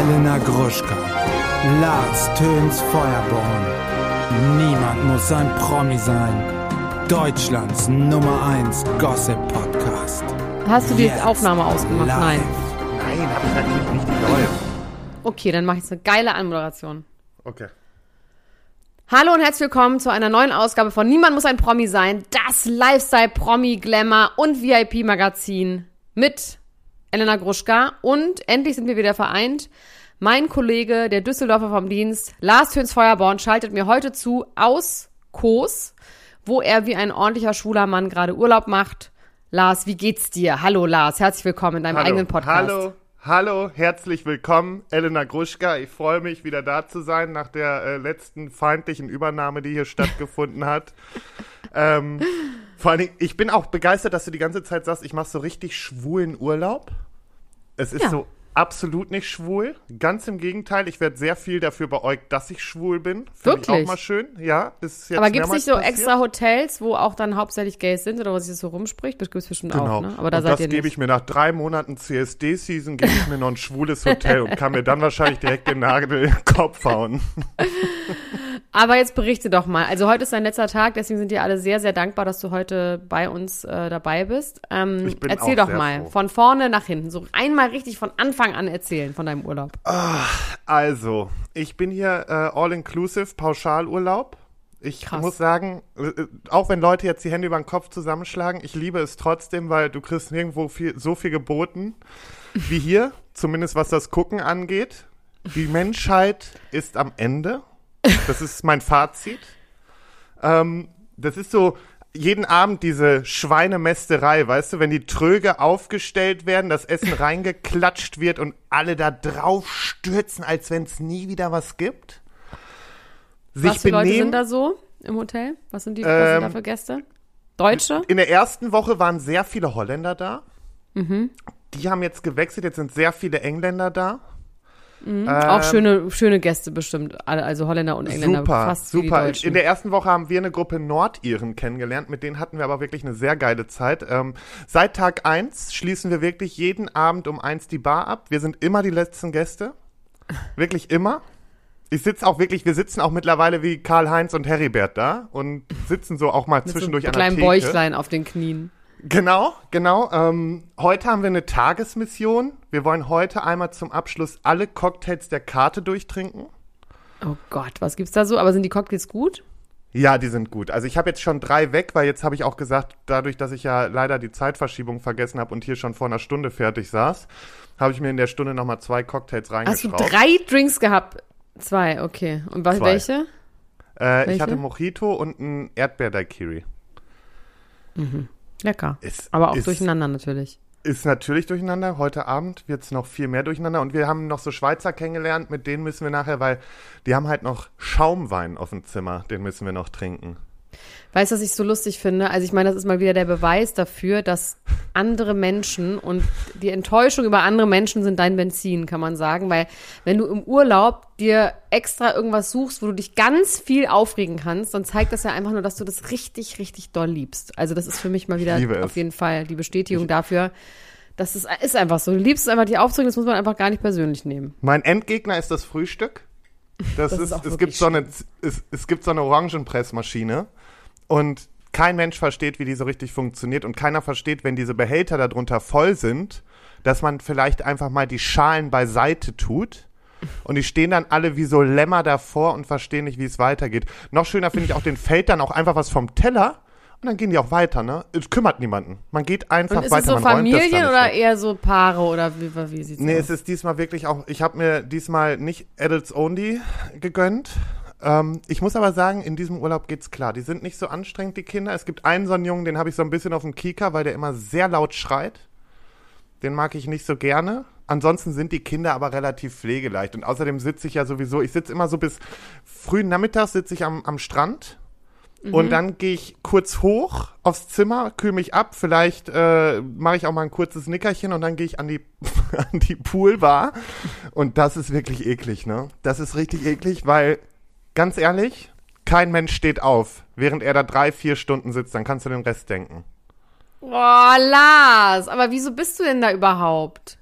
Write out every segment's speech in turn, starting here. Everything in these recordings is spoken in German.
Elena Gruschka, Lars Töns Feuerborn. Niemand muss ein Promi sein. Deutschlands Nummer 1 Gossip Podcast. Hast du die Jetzt Aufnahme ausgemacht? live. Nein. Nein, hab ich natürlich nicht. Die läuft. Okay, dann mache ich jetzt eine geile Anmoderation. Okay. Hallo und herzlich willkommen zu einer neuen Ausgabe von Niemand muss ein Promi sein, das Lifestyle Promi Glamour und VIP Magazin mit Elena Gruschka und endlich sind wir wieder vereint. Mein Kollege, der Düsseldorfer vom Dienst, Lars Töns Feuerborn, schaltet mir heute zu aus Kos, wo er wie ein ordentlicher schwuler Mann gerade Urlaub macht. Lars, wie geht's dir? Hallo Lars, herzlich willkommen in deinem Hallo. eigenen Podcast. Hallo. Hallo, herzlich willkommen, Elena Gruschka. Ich freue mich, wieder da zu sein nach der äh, letzten feindlichen Übernahme, die hier stattgefunden hat. Ähm, vor allen Dingen, ich bin auch begeistert, dass du die ganze Zeit sagst, ich mache so richtig schwulen Urlaub. Es ist Ja. so absolut nicht schwul. Ganz im Gegenteil, ich werde sehr viel dafür beäugt, dass ich schwul bin. Finde ich auch Wirklich? mal schön. Ja, ist jetzt Aber gibt es nicht so passiert. extra Hotels, wo auch dann hauptsächlich Gays sind oder wo sich so rumspricht? Das gibt es bestimmt Genau. auch, ne? Aber da und seid das gebe ich mir nach drei Monaten CSD-Season, gebe ich mir noch ein schwules Hotel und kann mir dann wahrscheinlich direkt den Nagel in den Kopf hauen. Aber jetzt berichte doch mal. Also heute ist dein letzter Tag, deswegen sind wir alle sehr, sehr dankbar, dass du heute bei uns äh, dabei bist. Ähm, Ich bin erzähl doch mal, froh. von vorne nach hinten. So einmal richtig von Anfang an erzählen von deinem Urlaub. Also, ich bin hier äh, all-inclusive Pauschalurlaub. Ich Krass. muss sagen, äh, äh, auch wenn Leute jetzt die Hände über den Kopf zusammenschlagen, ich liebe es trotzdem, weil du kriegst nirgendwo viel, so viel geboten wie hier, zumindest was das Gucken angeht. Die Menschheit ist am Ende. Das ist mein Fazit. Ähm, das ist so jeden Abend diese Schweinemästerei, weißt du, wenn die Tröge aufgestellt werden, das Essen reingeklatscht wird und alle da drauf stürzen, als wenn es nie wieder was gibt. Sich Was für Leute benehmen. sind da so im Hotel? Was sind die was sind da Ähm, für Gäste? Deutsche? In der ersten Woche waren sehr viele Holländer da. Mhm. Die haben jetzt gewechselt, jetzt sind sehr viele Engländer da. Auch schöne, schöne Gäste bestimmt. Also Holländer und Engländer. Super, fast super. In der ersten Woche haben wir eine Gruppe Nordiren kennengelernt, mit denen hatten wir aber wirklich eine sehr geile Zeit. Ähm, seit Tag eins schließen wir wirklich jeden Abend um eins die Bar ab. Wir sind immer die letzten Gäste. Wirklich immer. Ich sitze auch wirklich, wir sitzen auch mittlerweile wie Karl-Heinz und Heribert da und sitzen so auch mal Mit so zwischendurch einem an der kleinen Theke. Bäuchlein auf den Knien. Genau, genau. Ähm, heute haben wir eine Tagesmission. Wir wollen heute einmal zum Abschluss alle Cocktails der Karte durchtrinken. Oh Gott, was gibt's da so? Aber sind die Cocktails gut? Ja, die sind gut. Also ich habe jetzt schon drei weg, weil jetzt habe ich auch gesagt, dadurch, dass ich ja leider die Zeitverschiebung vergessen habe und hier schon vor einer Stunde fertig saß, habe ich mir in der Stunde nochmal zwei Cocktails Hast du reingeschraubt. drei Drinks gehabt? Zwei, okay. Und was, welche? Äh, ich Welche? hatte Mojito und ein Erdbeer-Daiquiri. Lecker. Ist- Aber auch ist- durcheinander natürlich. Ist natürlich durcheinander. Heute Abend wird es noch viel mehr durcheinander. Und wir haben noch so Schweizer kennengelernt, mit denen müssen wir nachher, weil die haben halt noch Schaumwein auf dem Zimmer. Den müssen wir noch trinken. Weißt du, was ich so lustig finde? Also ich meine, das ist mal wieder der Beweis dafür, dass andere Menschen und die Enttäuschung über andere Menschen sind dein Benzin, kann man sagen. Weil wenn du im Urlaub dir extra irgendwas suchst, wo du dich ganz viel aufregen kannst, dann zeigt das ja einfach nur, dass du das richtig, richtig doll liebst. Also das ist für mich mal wieder auf jeden Fall die Bestätigung dafür. dass es ist einfach so. Du liebst es einfach, die aufzuregen, das muss man einfach gar nicht persönlich nehmen. Mein Endgegner ist das Frühstück. Das, Das ist ist, es gibt so eine, es, es gibt so eine Orangenpressmaschine und kein Mensch versteht, wie die so richtig funktioniert und keiner versteht, wenn diese Behälter darunter voll sind, dass man vielleicht einfach mal die Schalen beiseite tut. Und die stehen dann alle wie so Lämmer davor und verstehen nicht, wie es weitergeht. Noch schöner finde ich auch, den fällt dann auch einfach was vom Teller und dann gehen die auch weiter, ne? Es kümmert niemanden. Man geht einfach Und ist weiter. es so Familien oder eher so Paare oder wie, wie sieht's Nee, aus? es ist diesmal wirklich auch, ich habe mir diesmal nicht Adults Only gegönnt. Ähm, ich muss aber sagen, in diesem Urlaub geht's klar. Die sind nicht so anstrengend, die Kinder. Es gibt einen so einen Jungen, den habe ich so ein bisschen auf dem Kieker, weil der immer sehr laut schreit. Den mag ich nicht so gerne. Ansonsten sind die Kinder aber relativ pflegeleicht. Und außerdem sitze ich ja sowieso, ich sitze immer so bis frühen Nachmittag sitze ich am, am Strand. Und dann gehe ich kurz hoch aufs Zimmer, kühle mich ab, vielleicht äh, mache ich auch mal ein kurzes Nickerchen und dann gehe ich an die, an die Poolbar. Und das ist wirklich eklig, ne? Das ist richtig eklig, weil, ganz ehrlich, kein Mensch steht auf, während er da drei, vier Stunden sitzt, dann kannst du den Rest denken. Oh, Lars, aber wieso bist du denn da überhaupt?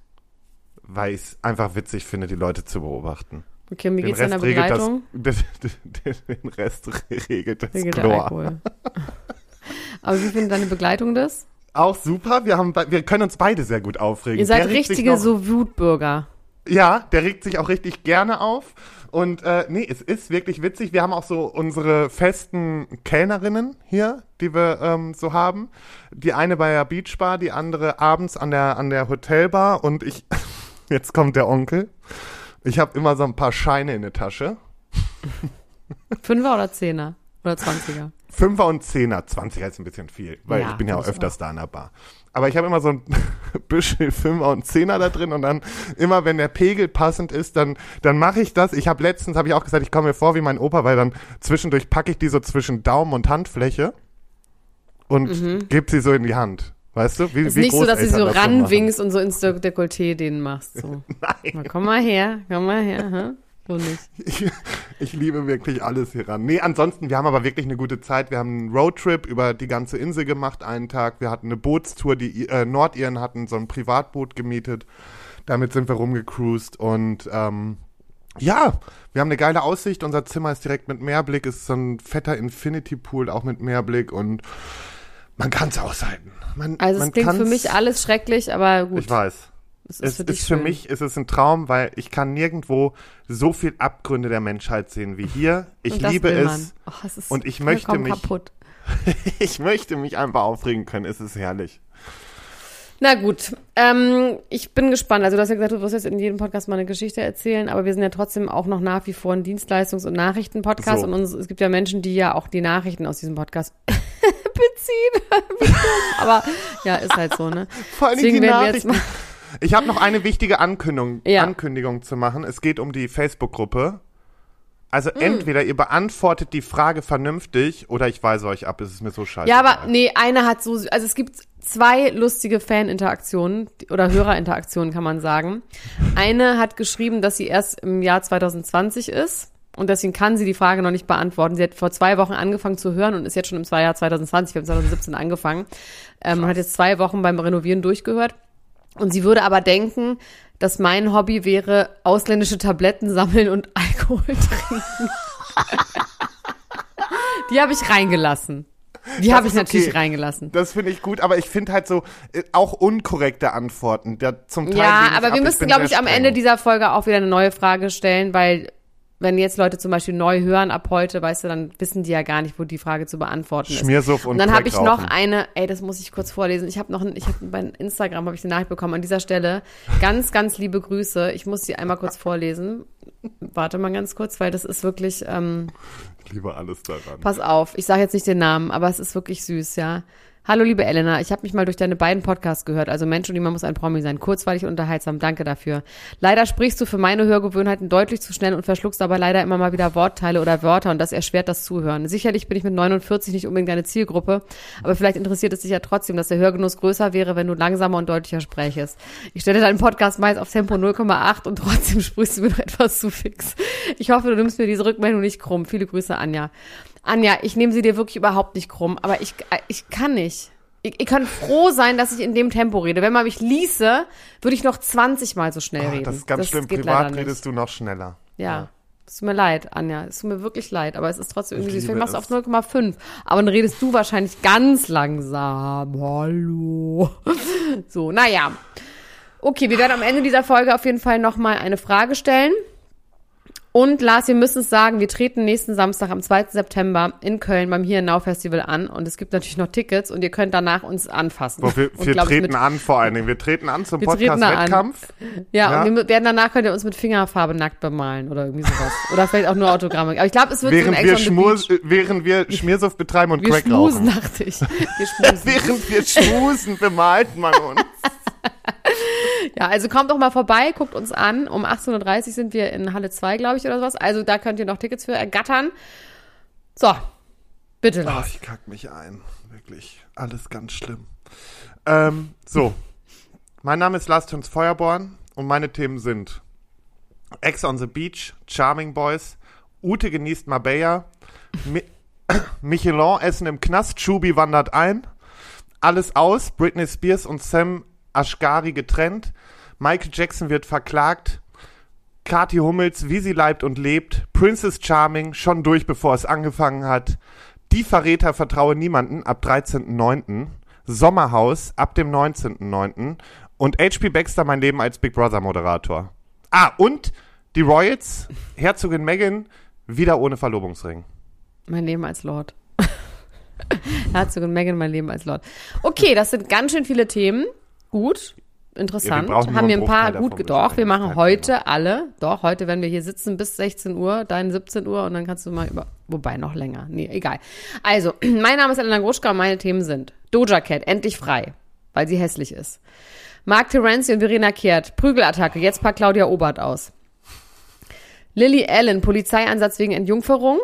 weil ich es einfach witzig finde, die Leute zu beobachten. Okay, mir Den geht's in der Rest, regelt das, Begleitung. den, Rest regelt das Regelt Chlor. Aber wie findet deine Begleitung das? Auch super, wir, haben, be- wir können uns beide sehr gut aufregen. Ihr seid Der richtige noch- so Wutbürger. Ja, der regt sich auch richtig gerne auf. Und äh, nee, es ist wirklich witzig. Wir haben auch so unsere festen Kellnerinnen hier, die wir ähm, so haben. Die eine bei der Beachbar, die andere abends an der, an der Hotelbar. Und ich, jetzt kommt der Onkel. Ich habe immer so ein paar Scheine in der Tasche. Fünfer oder Zehner? Oder Zwanziger? Fünfer und Zehner. Zwanziger ist ein bisschen viel, weil Ja, ich bin ja auch öfters da an der Bar. Aber ich habe immer so ein Büschel Fünfer und Zehner da drin und dann immer, wenn der Pegel passend ist, dann, dann mache ich das. Ich habe letztens, habe ich auch gesagt, ich komme mir vor wie mein Opa, weil dann zwischendurch packe ich die so zwischen Daumen und Handfläche und gebe sie so in die Hand. Weißt du? Wie, Mhm. Ist wie nicht so, dass du so ranwinkst und so ins De- Dekolleté denen machst. So. Nein. Na, komm mal her, komm mal her. Hä? So nicht. Ich, ich liebe wirklich alles hier ran. Nee, ansonsten, wir haben aber wirklich eine gute Zeit. Wir haben einen Roadtrip über die ganze Insel gemacht, einen Tag. Wir hatten eine Bootstour, die äh, Nordiren hatten so ein Privatboot gemietet. Damit sind wir rumgecruised und ähm, ja, wir haben eine geile Aussicht. Unser Zimmer ist direkt mit Meerblick, ist so ein fetter Infinity Pool, auch mit Meerblick und man kann es aushalten. Man, Also es klingt für mich alles schrecklich, aber gut. Ich weiß. Es Es für ist für mich, es ist ein Traum, weil ich kann nirgendwo so viel Abgründe der Menschheit sehen wie hier. Ich liebe es. Oh, es ist und ich möchte mich- kaputt. ich möchte mich einfach aufregen können. Es ist herrlich. Na gut, ähm, ich bin gespannt. Also du hast ja gesagt, du wirst jetzt in jedem Podcast mal eine Geschichte erzählen, aber wir sind ja trotzdem auch noch nach wie vor ein Dienstleistungs- und Nachrichten-Podcast So. und uns, es gibt ja Menschen, die ja auch die Nachrichten aus diesem Podcast beziehen. Aber ja, ist halt so, ne? Vor allem Deswegen die Nachrichten. Ich habe noch eine wichtige Ankündigung, Ja. Ankündigung zu machen. Es geht um die Facebook-Gruppe. Also Hm. entweder ihr beantwortet die Frage vernünftig oder ich weise euch ab. Es ist mir so scheiße. Ja, aber nee, eine hat so, also es gibt zwei lustige Fan-Interaktionen oder Hörerinteraktionen, kann man sagen. Eine hat geschrieben, dass sie erst im Jahr 2020 ist und deswegen kann sie die Frage noch nicht beantworten. Sie hat vor zwei Wochen angefangen zu hören und ist jetzt schon im Jahr 2020, wir haben 2017 angefangen ähm, und hat jetzt zwei Wochen beim Renovieren durchgehört. Und sie würde aber denken, dass mein Hobby wäre, ausländische Tabletten sammeln und Alkohol trinken. Die habe ich reingelassen. Die habe ich natürlich okay. reingelassen. Das finde ich gut, aber ich finde halt so äh, auch unkorrekte Antworten. Der zum Teil Ja, aber ab. wir Ich müssen, glaube ich, am. Ende dieser Folge auch wieder eine neue Frage stellen, weil wenn jetzt Leute zum Beispiel neu hören ab heute, weißt du, dann wissen die ja gar nicht, wo die Frage zu beantworten ist. Schmiersuff und, Und dann habe ich noch eine, ey, das muss ich kurz vorlesen. Ich habe noch, ein, ich habe bei Instagram habe ich eine Nachricht bekommen an dieser Stelle. Ganz, ganz liebe Grüße. Ich muss sie einmal kurz vorlesen. Warte mal ganz kurz, weil das ist wirklich, ähm, Ich liebe alles daran. pass auf. Ich sage jetzt nicht den Namen, aber es ist wirklich süß, ja. Hallo liebe Elena, ich habe mich mal durch deine beiden Podcasts gehört. Also Mensch und niemand muss ein Promi sein. Kurzweilig und unterhaltsam. Danke dafür. Leider sprichst du für meine Hörgewohnheiten deutlich zu schnell und verschluckst aber leider immer mal wieder Wortteile oder Wörter und das erschwert das Zuhören. Sicherlich bin ich mit 49 nicht unbedingt deine Zielgruppe, aber vielleicht interessiert es dich ja trotzdem, dass der Hörgenuss größer wäre, wenn du langsamer und deutlicher sprächest. Ich stelle deinen Podcast meist auf Tempo 0,8 und trotzdem sprichst du mir noch etwas zu fix. Ich hoffe, du nimmst mir diese Rückmeldung nicht krumm. Viele Grüße, Anja. Anja, ich nehme sie dir wirklich überhaupt nicht krumm, aber ich, äh, ich kann nicht. Ich, ich kann froh sein, dass ich in dem Tempo rede. Wenn man mich ließe, würde ich noch 20 Mal so schnell Oh, reden. das ist ganz schlimm. geht Privat redest du noch schneller. Ja. Es tut mir leid, Anja. Es tut mir wirklich leid, aber es ist trotzdem irgendwie Ich süß. Vielleicht machst du auf es. 0,5. Aber dann redest du wahrscheinlich ganz langsam. Hallo. So, naja. Okay, wir werden am Ende dieser Folge auf jeden Fall nochmal eine Frage stellen. Und Lars, wir müssen es sagen, wir treten nächsten Samstag am 2. September in Köln beim Hier Now Festival an. Und es gibt natürlich noch Tickets und ihr könnt danach uns anfassen. Wo wir, wir glaub treten an vor allen Dingen. Wir treten an zum. Podcast-Wettkampf. Ja, Ja. und wir werden danach könnt ihr uns mit Fingerfarbe nackt bemalen oder irgendwie sowas. Oder vielleicht auch nur Autogramme. Aber ich glaube, es wird Während so ein wir, Schmur, äh, während wir Schmiersuff betreiben und Wir Crack schmusen, rauchen. dachte ich. Wir schmusen. Während wir schmusen, bemalt man uns. Ja, also kommt doch mal vorbei, guckt uns an. Um 18.30 Uhr sind wir in Halle 2, glaube ich, oder sowas. Also da könnt ihr noch Tickets für ergattern. So, bitte Oh, Lars. ich kack mich ein. Wirklich. Alles ganz schlimm. Ähm, so. Mein Name ist Lars Töns Feuerborn und meine Themen sind Ex on the Beach, Charming Boys, Ute genießt Marbella, Mi Michelin essen im Knast, Schubi wandert ein, Alles aus, Britney Spears und Sam Ashgari getrennt, Michael Jackson wird verklagt. Kathi Hummels, wie sie leibt und lebt. Princess Charming, schon durch, bevor es angefangen hat. Die Verräter vertraue niemanden ab 13.09. Sommerhaus ab dem 19.09. Und HP Baxter, mein Leben als Big Brother Moderator. Ah, und die Royals, Herzogin Meghan, wieder ohne Verlobungsring. Mein Leben als Lord. Herzogin Meghan, mein Leben als Lord. Okay, das sind ganz schön viele Themen. Gut, interessant. Ja, wir Haben wir ein paar gut, doch, wir machen heute alle, doch, heute werden wir hier sitzen bis 16 Uhr, dein 17 Uhr und dann kannst du mal über, wobei noch länger. Nee, egal. Also, mein Name ist Elena Gruschka und meine Themen sind Doja Cat, endlich frei, weil sie hässlich ist. Mark Terenzi und Verena Kehrt, Prügelattacke, jetzt packt Claudia Obert aus. Lily Allen, Polizeieinsatz wegen Entjungferung.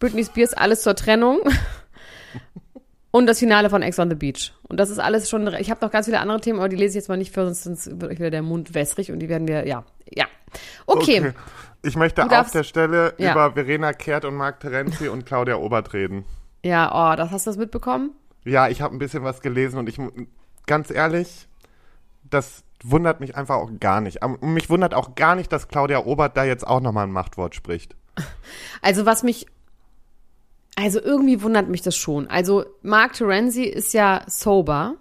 Britney Spears, alles zur Trennung. Und das Finale von Ex on the Beach. Und das ist alles schon, ich habe noch ganz viele andere Themen, aber die lese ich jetzt mal nicht für, sonst wird euch wieder der Mund wässrig und die werden wir, ja, ja. Okay, Ich möchte Du auf darfst- der Stelle Ja. über Verena Kehrt und Marc Terenzi und Claudia Obert reden. ja, oh, das hast du das mitbekommen? Ja, ich habe ein bisschen was gelesen und ich, ganz ehrlich, das wundert mich einfach auch gar nicht. Am- Mich wundert auch gar nicht, dass Claudia Obert da jetzt auch nochmal ein Machtwort spricht. Also was mich, also irgendwie wundert mich das schon. Also Mark Terenzi ist ja sober.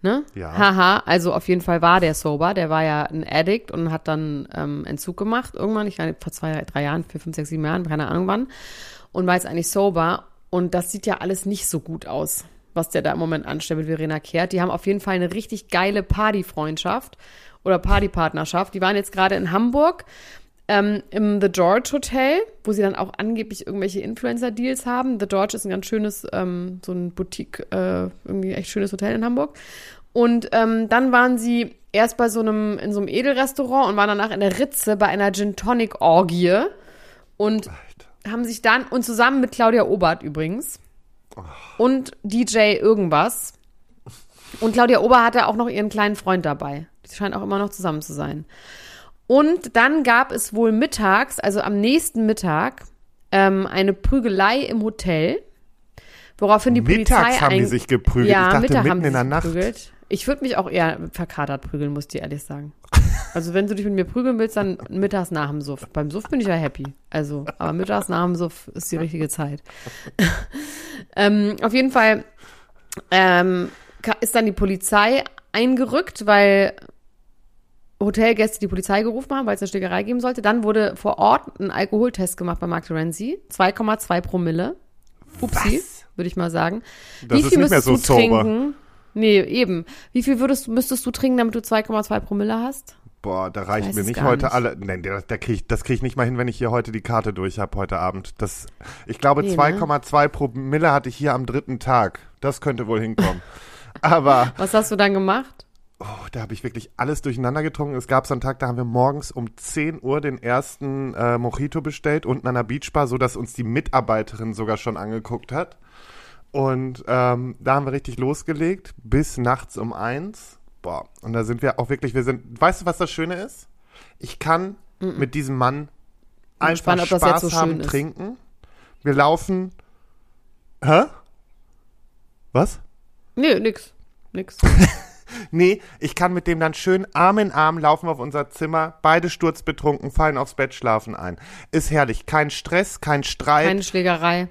Ne? Ja. Haha, also auf jeden Fall war der sober. Der war ja ein Addict und hat dann ähm, Entzug gemacht irgendwann. Ich meine, vor zwei, drei Jahren, vier, fünf, sechs, sieben Jahren, keine Ahnung wann. Und war jetzt eigentlich sober. Und das sieht ja alles nicht so gut aus, was der da im Moment anstellt mit Verena Kehrt. Die haben auf jeden Fall eine richtig geile Partyfreundschaft oder Partypartnerschaft. Die waren jetzt gerade in Hamburg ähm, im The George Hotel, wo sie dann auch angeblich irgendwelche Influencer-Deals haben. The George ist ein ganz schönes, ähm, so ein Boutique, äh, irgendwie echt schönes Hotel in Hamburg. Und ähm, dann waren sie erst bei so einem, in so einem Edelrestaurant und waren danach in der Ritze bei einer Gin Tonic Orgie und haben sich dann, und zusammen mit Claudia Obert übrigens, und DJ irgendwas. Und Claudia Ober hatte auch noch ihren kleinen Freund dabei. Die scheinen auch immer noch zusammen zu sein. Und dann gab es wohl mittags, also am nächsten Mittag, ähm, eine Prügelei im Hotel, woraufhin die Mittags Polizei haben die sich geprügelt. Ja, ich dachte Mittag mitten in der Nacht. geprügelt. Ich würde mich auch eher verkatert prügeln, muss ich dir ehrlich sagen. Also wenn du dich mit mir prügeln willst, dann mittags nach dem Suff. Beim Suff bin ich ja happy. Also, aber mittags nach dem Suff ist die richtige Zeit. ähm, auf jeden Fall ähm, ist dann die Polizei eingerückt, weil Hotelgäste die Polizei gerufen haben, weil es eine Schlägerei geben sollte. Dann wurde vor Ort ein Alkoholtest gemacht bei Mark Terenzi. 2,2 Promille. Upsi, würde ich mal sagen. Das ist nicht mehr so trinken? Nee, eben. Wie viel würdest, müsstest du trinken, damit du 2,2 Promille hast? Boah, da reicht mir nicht heute nicht. alle. Nein, da, da krieg ich, das kriege ich nicht mal hin, wenn ich hier heute die Karte durch habe heute Abend. Das, ich glaube, Nee, ne? 2,2 Promille hatte ich hier am dritten Tag. Das könnte wohl hinkommen. Aber Was hast du dann gemacht? Oh, da habe ich wirklich alles durcheinander getrunken. Es gab so einen Tag, da haben wir morgens um 10 Uhr den ersten äh, Mojito bestellt, unten an der Beachbar, sodass uns die Mitarbeiterin sogar schon angeguckt hat. Und ähm, da haben wir richtig losgelegt, bis nachts um eins. Boah, und da sind wir auch wirklich, wir sind, weißt du, was das Schöne ist? Ich kann mit diesem Mann einfach das Spaß so haben, trinken. Wir laufen. Hä? Was? Nee, nix. Nix. Nee, ich kann mit dem dann schön Arm in Arm laufen auf unser Zimmer, beide sturzbetrunken, fallen aufs Bett, schlafen ein. Ist herrlich. Kein Stress, kein Streit, Keine Schlägerei.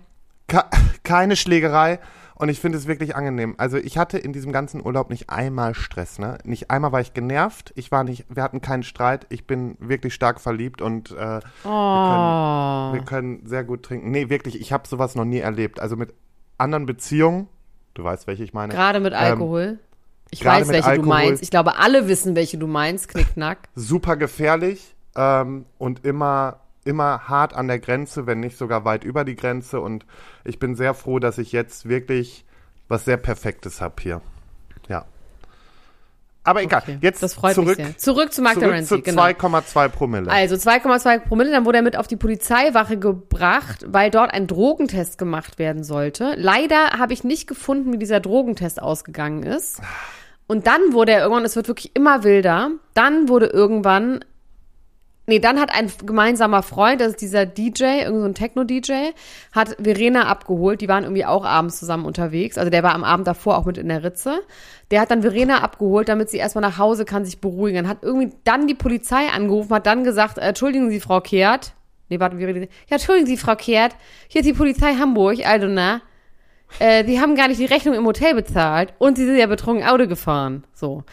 ke keine Schlägerei. Und ich finde es wirklich angenehm. Also ich hatte in diesem ganzen Urlaub nicht einmal Stress, ne? Nicht einmal war ich genervt. Ich war nicht, wir hatten keinen Streit. Ich bin wirklich stark verliebt und äh, Oh. wir können sehr gut trinken. Nee, wirklich, ich habe sowas noch nie erlebt. Also mit anderen Beziehungen, du weißt, welche ich meine. Gerade mit Ähm, Alkohol. Ich gerade weiß, welche du Alkohol. meinst. Ich glaube, alle wissen, welche du meinst. Knickknack. super gefährlich ähm, und immer, immer hart an der Grenze, wenn nicht sogar weit über die Grenze. Und ich bin sehr froh, dass ich jetzt wirklich was sehr Perfektes habe hier. Aber egal, Okay, jetzt das freut zurück, mich sehr. Zurück zu Mark zurück Terenzi, zu genau. 2,2 Promille. Also 2,2 Promille, dann wurde er mit auf die Polizeiwache gebracht, weil dort ein Drogentest gemacht werden sollte. Leider habe ich nicht gefunden, wie dieser Drogentest ausgegangen ist. Und dann wurde er irgendwann, es wird wirklich immer wilder, dann wurde irgendwann Nee, dann hat ein gemeinsamer Freund, das ist dieser DJ, irgend so ein Techno-DJ, hat Verena abgeholt. Die waren irgendwie auch abends zusammen unterwegs. Also der war am Abend davor auch mit in der Ritze. Der hat dann Verena abgeholt, damit sie erstmal nach Hause kann, sich beruhigen. Hat irgendwie dann die Polizei angerufen, hat dann gesagt, äh, entschuldigen Sie, Frau Kehrt. Nee, warte, wie rede Ja, entschuldigen Sie, Frau Kehrt. Hier ist die Polizei Hamburg, also na. Äh, die haben gar nicht die Rechnung im Hotel bezahlt und sie sind ja betrunken Auto gefahren. So.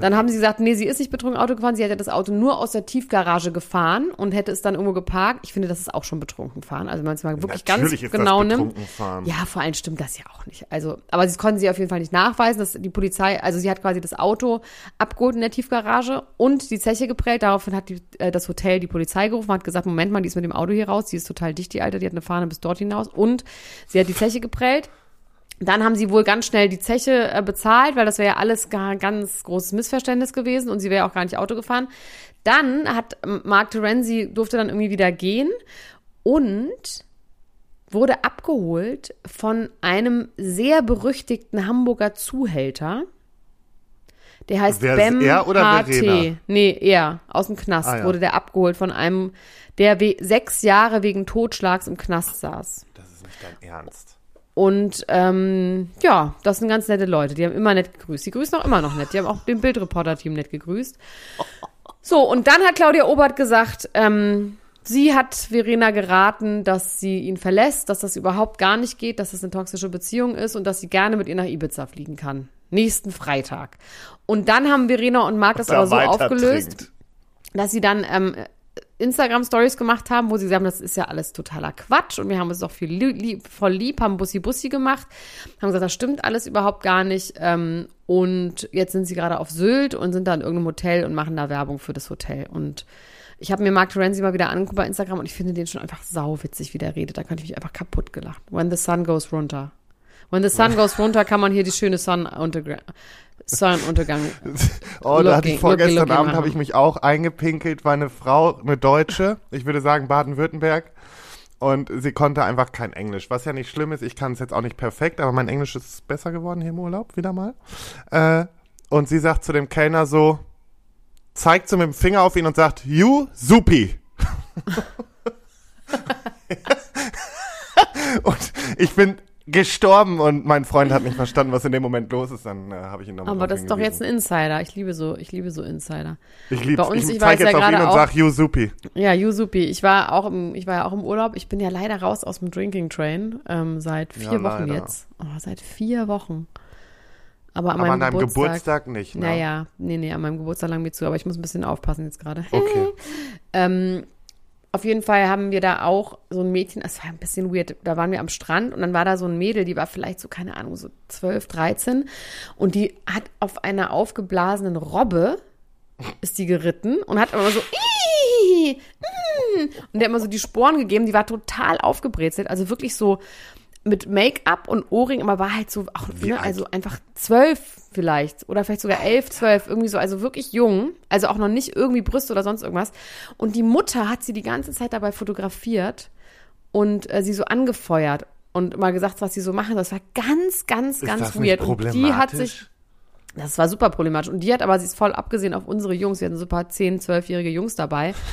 Dann haben sie gesagt, nee, sie ist nicht betrunken Auto gefahren, sie hätte das Auto nur aus der Tiefgarage gefahren und hätte es dann irgendwo geparkt. Ich finde, das ist auch schon betrunken fahren. Also wenn man es mal wirklich Natürlich ganz genau nimmt. Ja, vor allem stimmt das ja auch nicht. Also, aber sie konnten sie auf jeden Fall nicht nachweisen, dass die Polizei, also sie hat quasi das Auto abgeholt in der Tiefgarage und die Zeche geprellt. Daraufhin hat die, äh, das Hotel die Polizei gerufen, hat gesagt, Moment mal, die ist mit dem Auto hier raus, die ist total dicht, die Alte, die hat eine Fahne bis dort hinaus und sie hat die Zeche geprellt. Dann haben sie wohl ganz schnell die Zeche äh, bezahlt, weil das wäre ja alles gar ganz großes Missverständnis gewesen und sie wäre auch gar nicht Auto gefahren. Dann hat Mark Terenzi durfte dann irgendwie wieder gehen und wurde abgeholt von einem sehr berüchtigten Hamburger Zuhälter. Der heißt Wer Bem er oder HT. Nee, er. Aus dem Knast Ah, ja. wurde der abgeholt von einem, der sechs Jahre wegen Totschlags im Knast saß. Das ist nicht dein Ernst. Und ähm, ja, das sind ganz nette Leute. Die haben immer nett gegrüßt. Die grüßen auch immer noch nett. Die haben auch dem Bildreporter-Team nett gegrüßt. So, und dann hat Claudia Obert gesagt, ähm, sie hat Verena geraten, dass sie ihn verlässt, dass das überhaupt gar nicht geht, dass das eine toxische Beziehung ist und dass sie gerne mit ihr nach Ibiza fliegen kann. Nächsten Freitag. Und dann haben Verena und Marc das Da aber so aufgelöst trinkt. dass sie dann ähm, Instagram-Stories gemacht haben, wo sie sagen, das ist ja alles totaler Quatsch und wir haben uns doch viel lieb, voll lieb, haben Bussi-Bussi gemacht, haben gesagt, das stimmt alles überhaupt gar nicht ähm, und jetzt sind sie gerade auf Sylt und sind da in irgendeinem Hotel und machen da Werbung für das Hotel und ich habe mir Mark Terenzi mal wieder angeguckt bei Instagram und ich finde den schon einfach sauwitzig, wie der redet. Da könnte ich mich einfach kaputt gelacht. When the sun goes runter. When the sun goes runter, kann man hier die schöne Sonnenuntergang. Sonnenuntergang. Oh, da hatte ich vorgestern looking, looking Abend habe ich mich auch eingepinkelt, war eine Frau, eine Deutsche, ich würde sagen Baden-Württemberg. Und sie konnte einfach kein Englisch, was ja nicht schlimm ist. Ich kann es jetzt auch nicht perfekt, aber mein Englisch ist besser geworden hier im Urlaub, wieder mal. Äh, und sie sagt zu dem Kellner so, zeigt so mit dem Finger auf ihn und sagt, you supi. und ich bin gestorben und mein Freund hat nicht verstanden, was in dem Moment los ist. Dann äh, habe ich ihn nochmal Aber das ist doch jetzt ein Insider. Ich liebe so, ich liebe so Insider. Ich lieb's. Bei uns, ich ich zeig weiß ja jetzt auf ihn und auch- sag, you supi. Ja, Yusupi. Ich war auch im, ich war ja auch im Urlaub. Ich bin ja leider raus aus dem Drinking Train ähm, seit vier Ja, Wochen leider. jetzt. Oh, seit vier Wochen. Aber an Aber meinem an deinem Geburtstag, Geburtstag, nicht, ne? Naja, nee, nee, an meinem Geburtstag lang mir zu, aber ich muss ein bisschen aufpassen jetzt gerade. Okay. Ähm, auf jeden Fall haben wir da auch so ein Mädchen, es war ein bisschen weird, da waren wir am Strand und dann war da so ein Mädel, die war vielleicht so, keine Ahnung, so 12, 13 und die hat auf einer aufgeblasenen Robbe, ist die geritten und hat immer so, "Ih, mm", und der hat immer so die Sporen gegeben, die war total aufgebrezelt, also wirklich so mit Make-up und Ohrring, aber war halt so, auch, ne, also einfach zwölf vielleicht oder vielleicht sogar elf, zwölf, irgendwie so, also wirklich jung, also auch noch nicht irgendwie Brüste oder sonst irgendwas. Und die Mutter hat sie die ganze Zeit dabei fotografiert und äh, sie so angefeuert und mal gesagt, was sie so machen. Das war ganz, ganz, Ist ganz weird. Und die hat problematisch? sich, das war super problematisch. Und die hat aber, sie ist voll abgesehen auf unsere Jungs, wir hatten so ein paar 10-, 12-jährige Jungs dabei.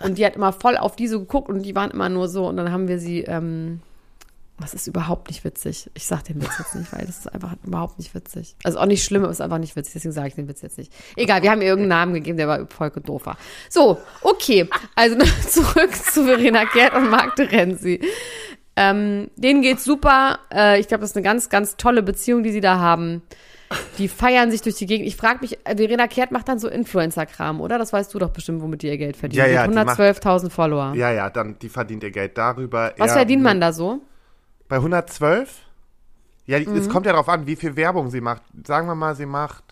Und die hat immer voll auf die so geguckt und die waren immer nur so. Und dann haben wir sie, ähm, das ist überhaupt nicht witzig. Ich sag den Witz jetzt nicht, weil das ist einfach überhaupt nicht witzig. Also auch nicht schlimm, aber es ist einfach nicht witzig. Deswegen sage ich den Witz jetzt nicht. Egal, wir haben ihr irgendeinen Namen gegeben, der war voll doof war. So, okay. Also zurück zu Verena Kehrt und Marc Terenzi. Ähm, denen geht's super. Äh, ich glaube, das ist eine ganz, ganz tolle Beziehung, die sie da haben. Die feiern sich durch die Gegend. Ich frage mich, äh, Verena Kehrt macht dann so Influencer-Kram, oder? Das weißt du doch bestimmt, womit die ihr Geld verdient. Ja, ja, hat die macht- 112.000 Follower. Ja, ja, dann, die verdient ihr Geld darüber. Was Er verdient man mit- da so? Bei 112? Ja, Mhm. es kommt ja darauf an, wie viel Werbung sie macht. Sagen wir mal, sie macht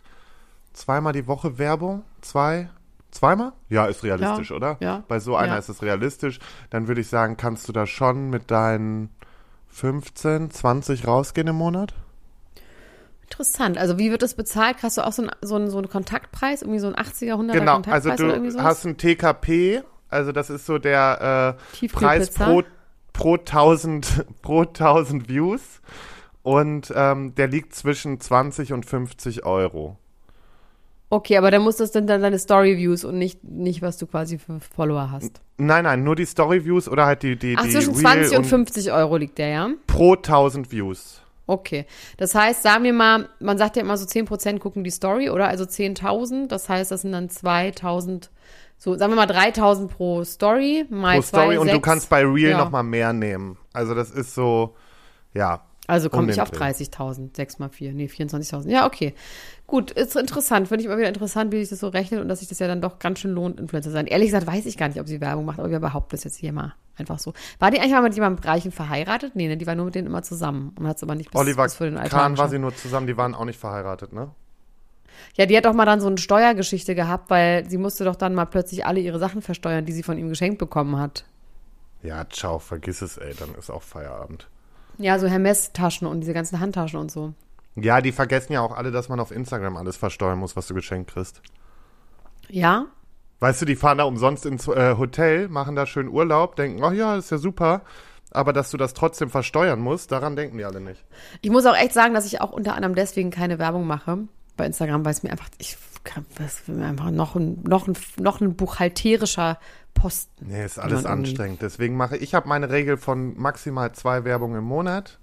zweimal die Woche Werbung. Zwei? Zweimal? Ja, ist realistisch, Ja, oder? ja, Bei so einer ja. ist es realistisch. Dann würde ich sagen, kannst du da schon mit deinen 15, 20 rausgehen im Monat? Interessant. Also wie wird das bezahlt? Hast du auch so einen, so einen, so einen Kontaktpreis? Irgendwie so einen 80er, 100er Genau, Kontaktpreis also oder irgendwie du hast ein TKP, also das ist so der äh, Preis pro, pro 1000 pro 1000 Views und ähm, der liegt zwischen 20 und 50 Euro. Okay, aber dann muss das dann deine Story-Views und nicht, nicht, was du quasi für Follower hast. Nein, nein, nur die Story-Views oder halt die, die, Ach, die zwischen Real 20 und 50 Euro liegt der, ja? pro 1000 Views. Okay. Das heißt, sagen wir mal, man sagt ja immer so 10% gucken die Story, oder? Also 10.000. Das heißt, das sind dann 2.000, so, sagen wir mal 3.000 pro Story, mal Pro zwei, Story und du kannst bei Real Ja. noch mal mehr nehmen. Also das ist so, ja. Also komme um ich auf Dreh. 30.000, 6 mal 4, nee, 24.000. Ja, okay. Gut, ist interessant. Finde ich immer wieder interessant, wie sich das so rechnet und dass sich das ja dann doch ganz schön lohnt, Influencer zu sein. Ehrlich gesagt weiß ich gar nicht, ob sie Werbung macht, aber wir behaupten das jetzt hier mal einfach so. War die eigentlich mal mit jemandem Reichen verheiratet? Nee, ne, die war nur mit denen immer zusammen und hat es aber nicht bis, Oliver bis für den Alter Kahn war sie nur zusammen, die waren auch nicht verheiratet, ne? Ja, die hat doch mal dann so eine Steuergeschichte gehabt, weil sie musste doch dann mal plötzlich alle ihre Sachen versteuern, die sie von ihm geschenkt bekommen hat. Ja, ciao, vergiss es, ey, dann ist auch Feierabend. Ja, so Hermes-Taschen und diese ganzen Handtaschen und so. Ja, die vergessen ja auch alle, dass man auf Instagram alles versteuern muss, was du geschenkt kriegst. Ja? Weißt du, die fahren da umsonst ins äh, Hotel, machen da schön Urlaub, denken, ach ja, ist ja super. Aber dass du das trotzdem versteuern musst, daran denken die alle nicht. Ich muss auch echt sagen, dass ich auch unter anderem deswegen keine Werbung mache bei Instagram, weil es mir einfach, ich es ist mir einfach noch ein, noch ein, noch ein buchhalterischer Posten. Nee, ist alles anstrengend. Deswegen mache ich, habe meine Regel von maximal zwei Werbungen im Monat.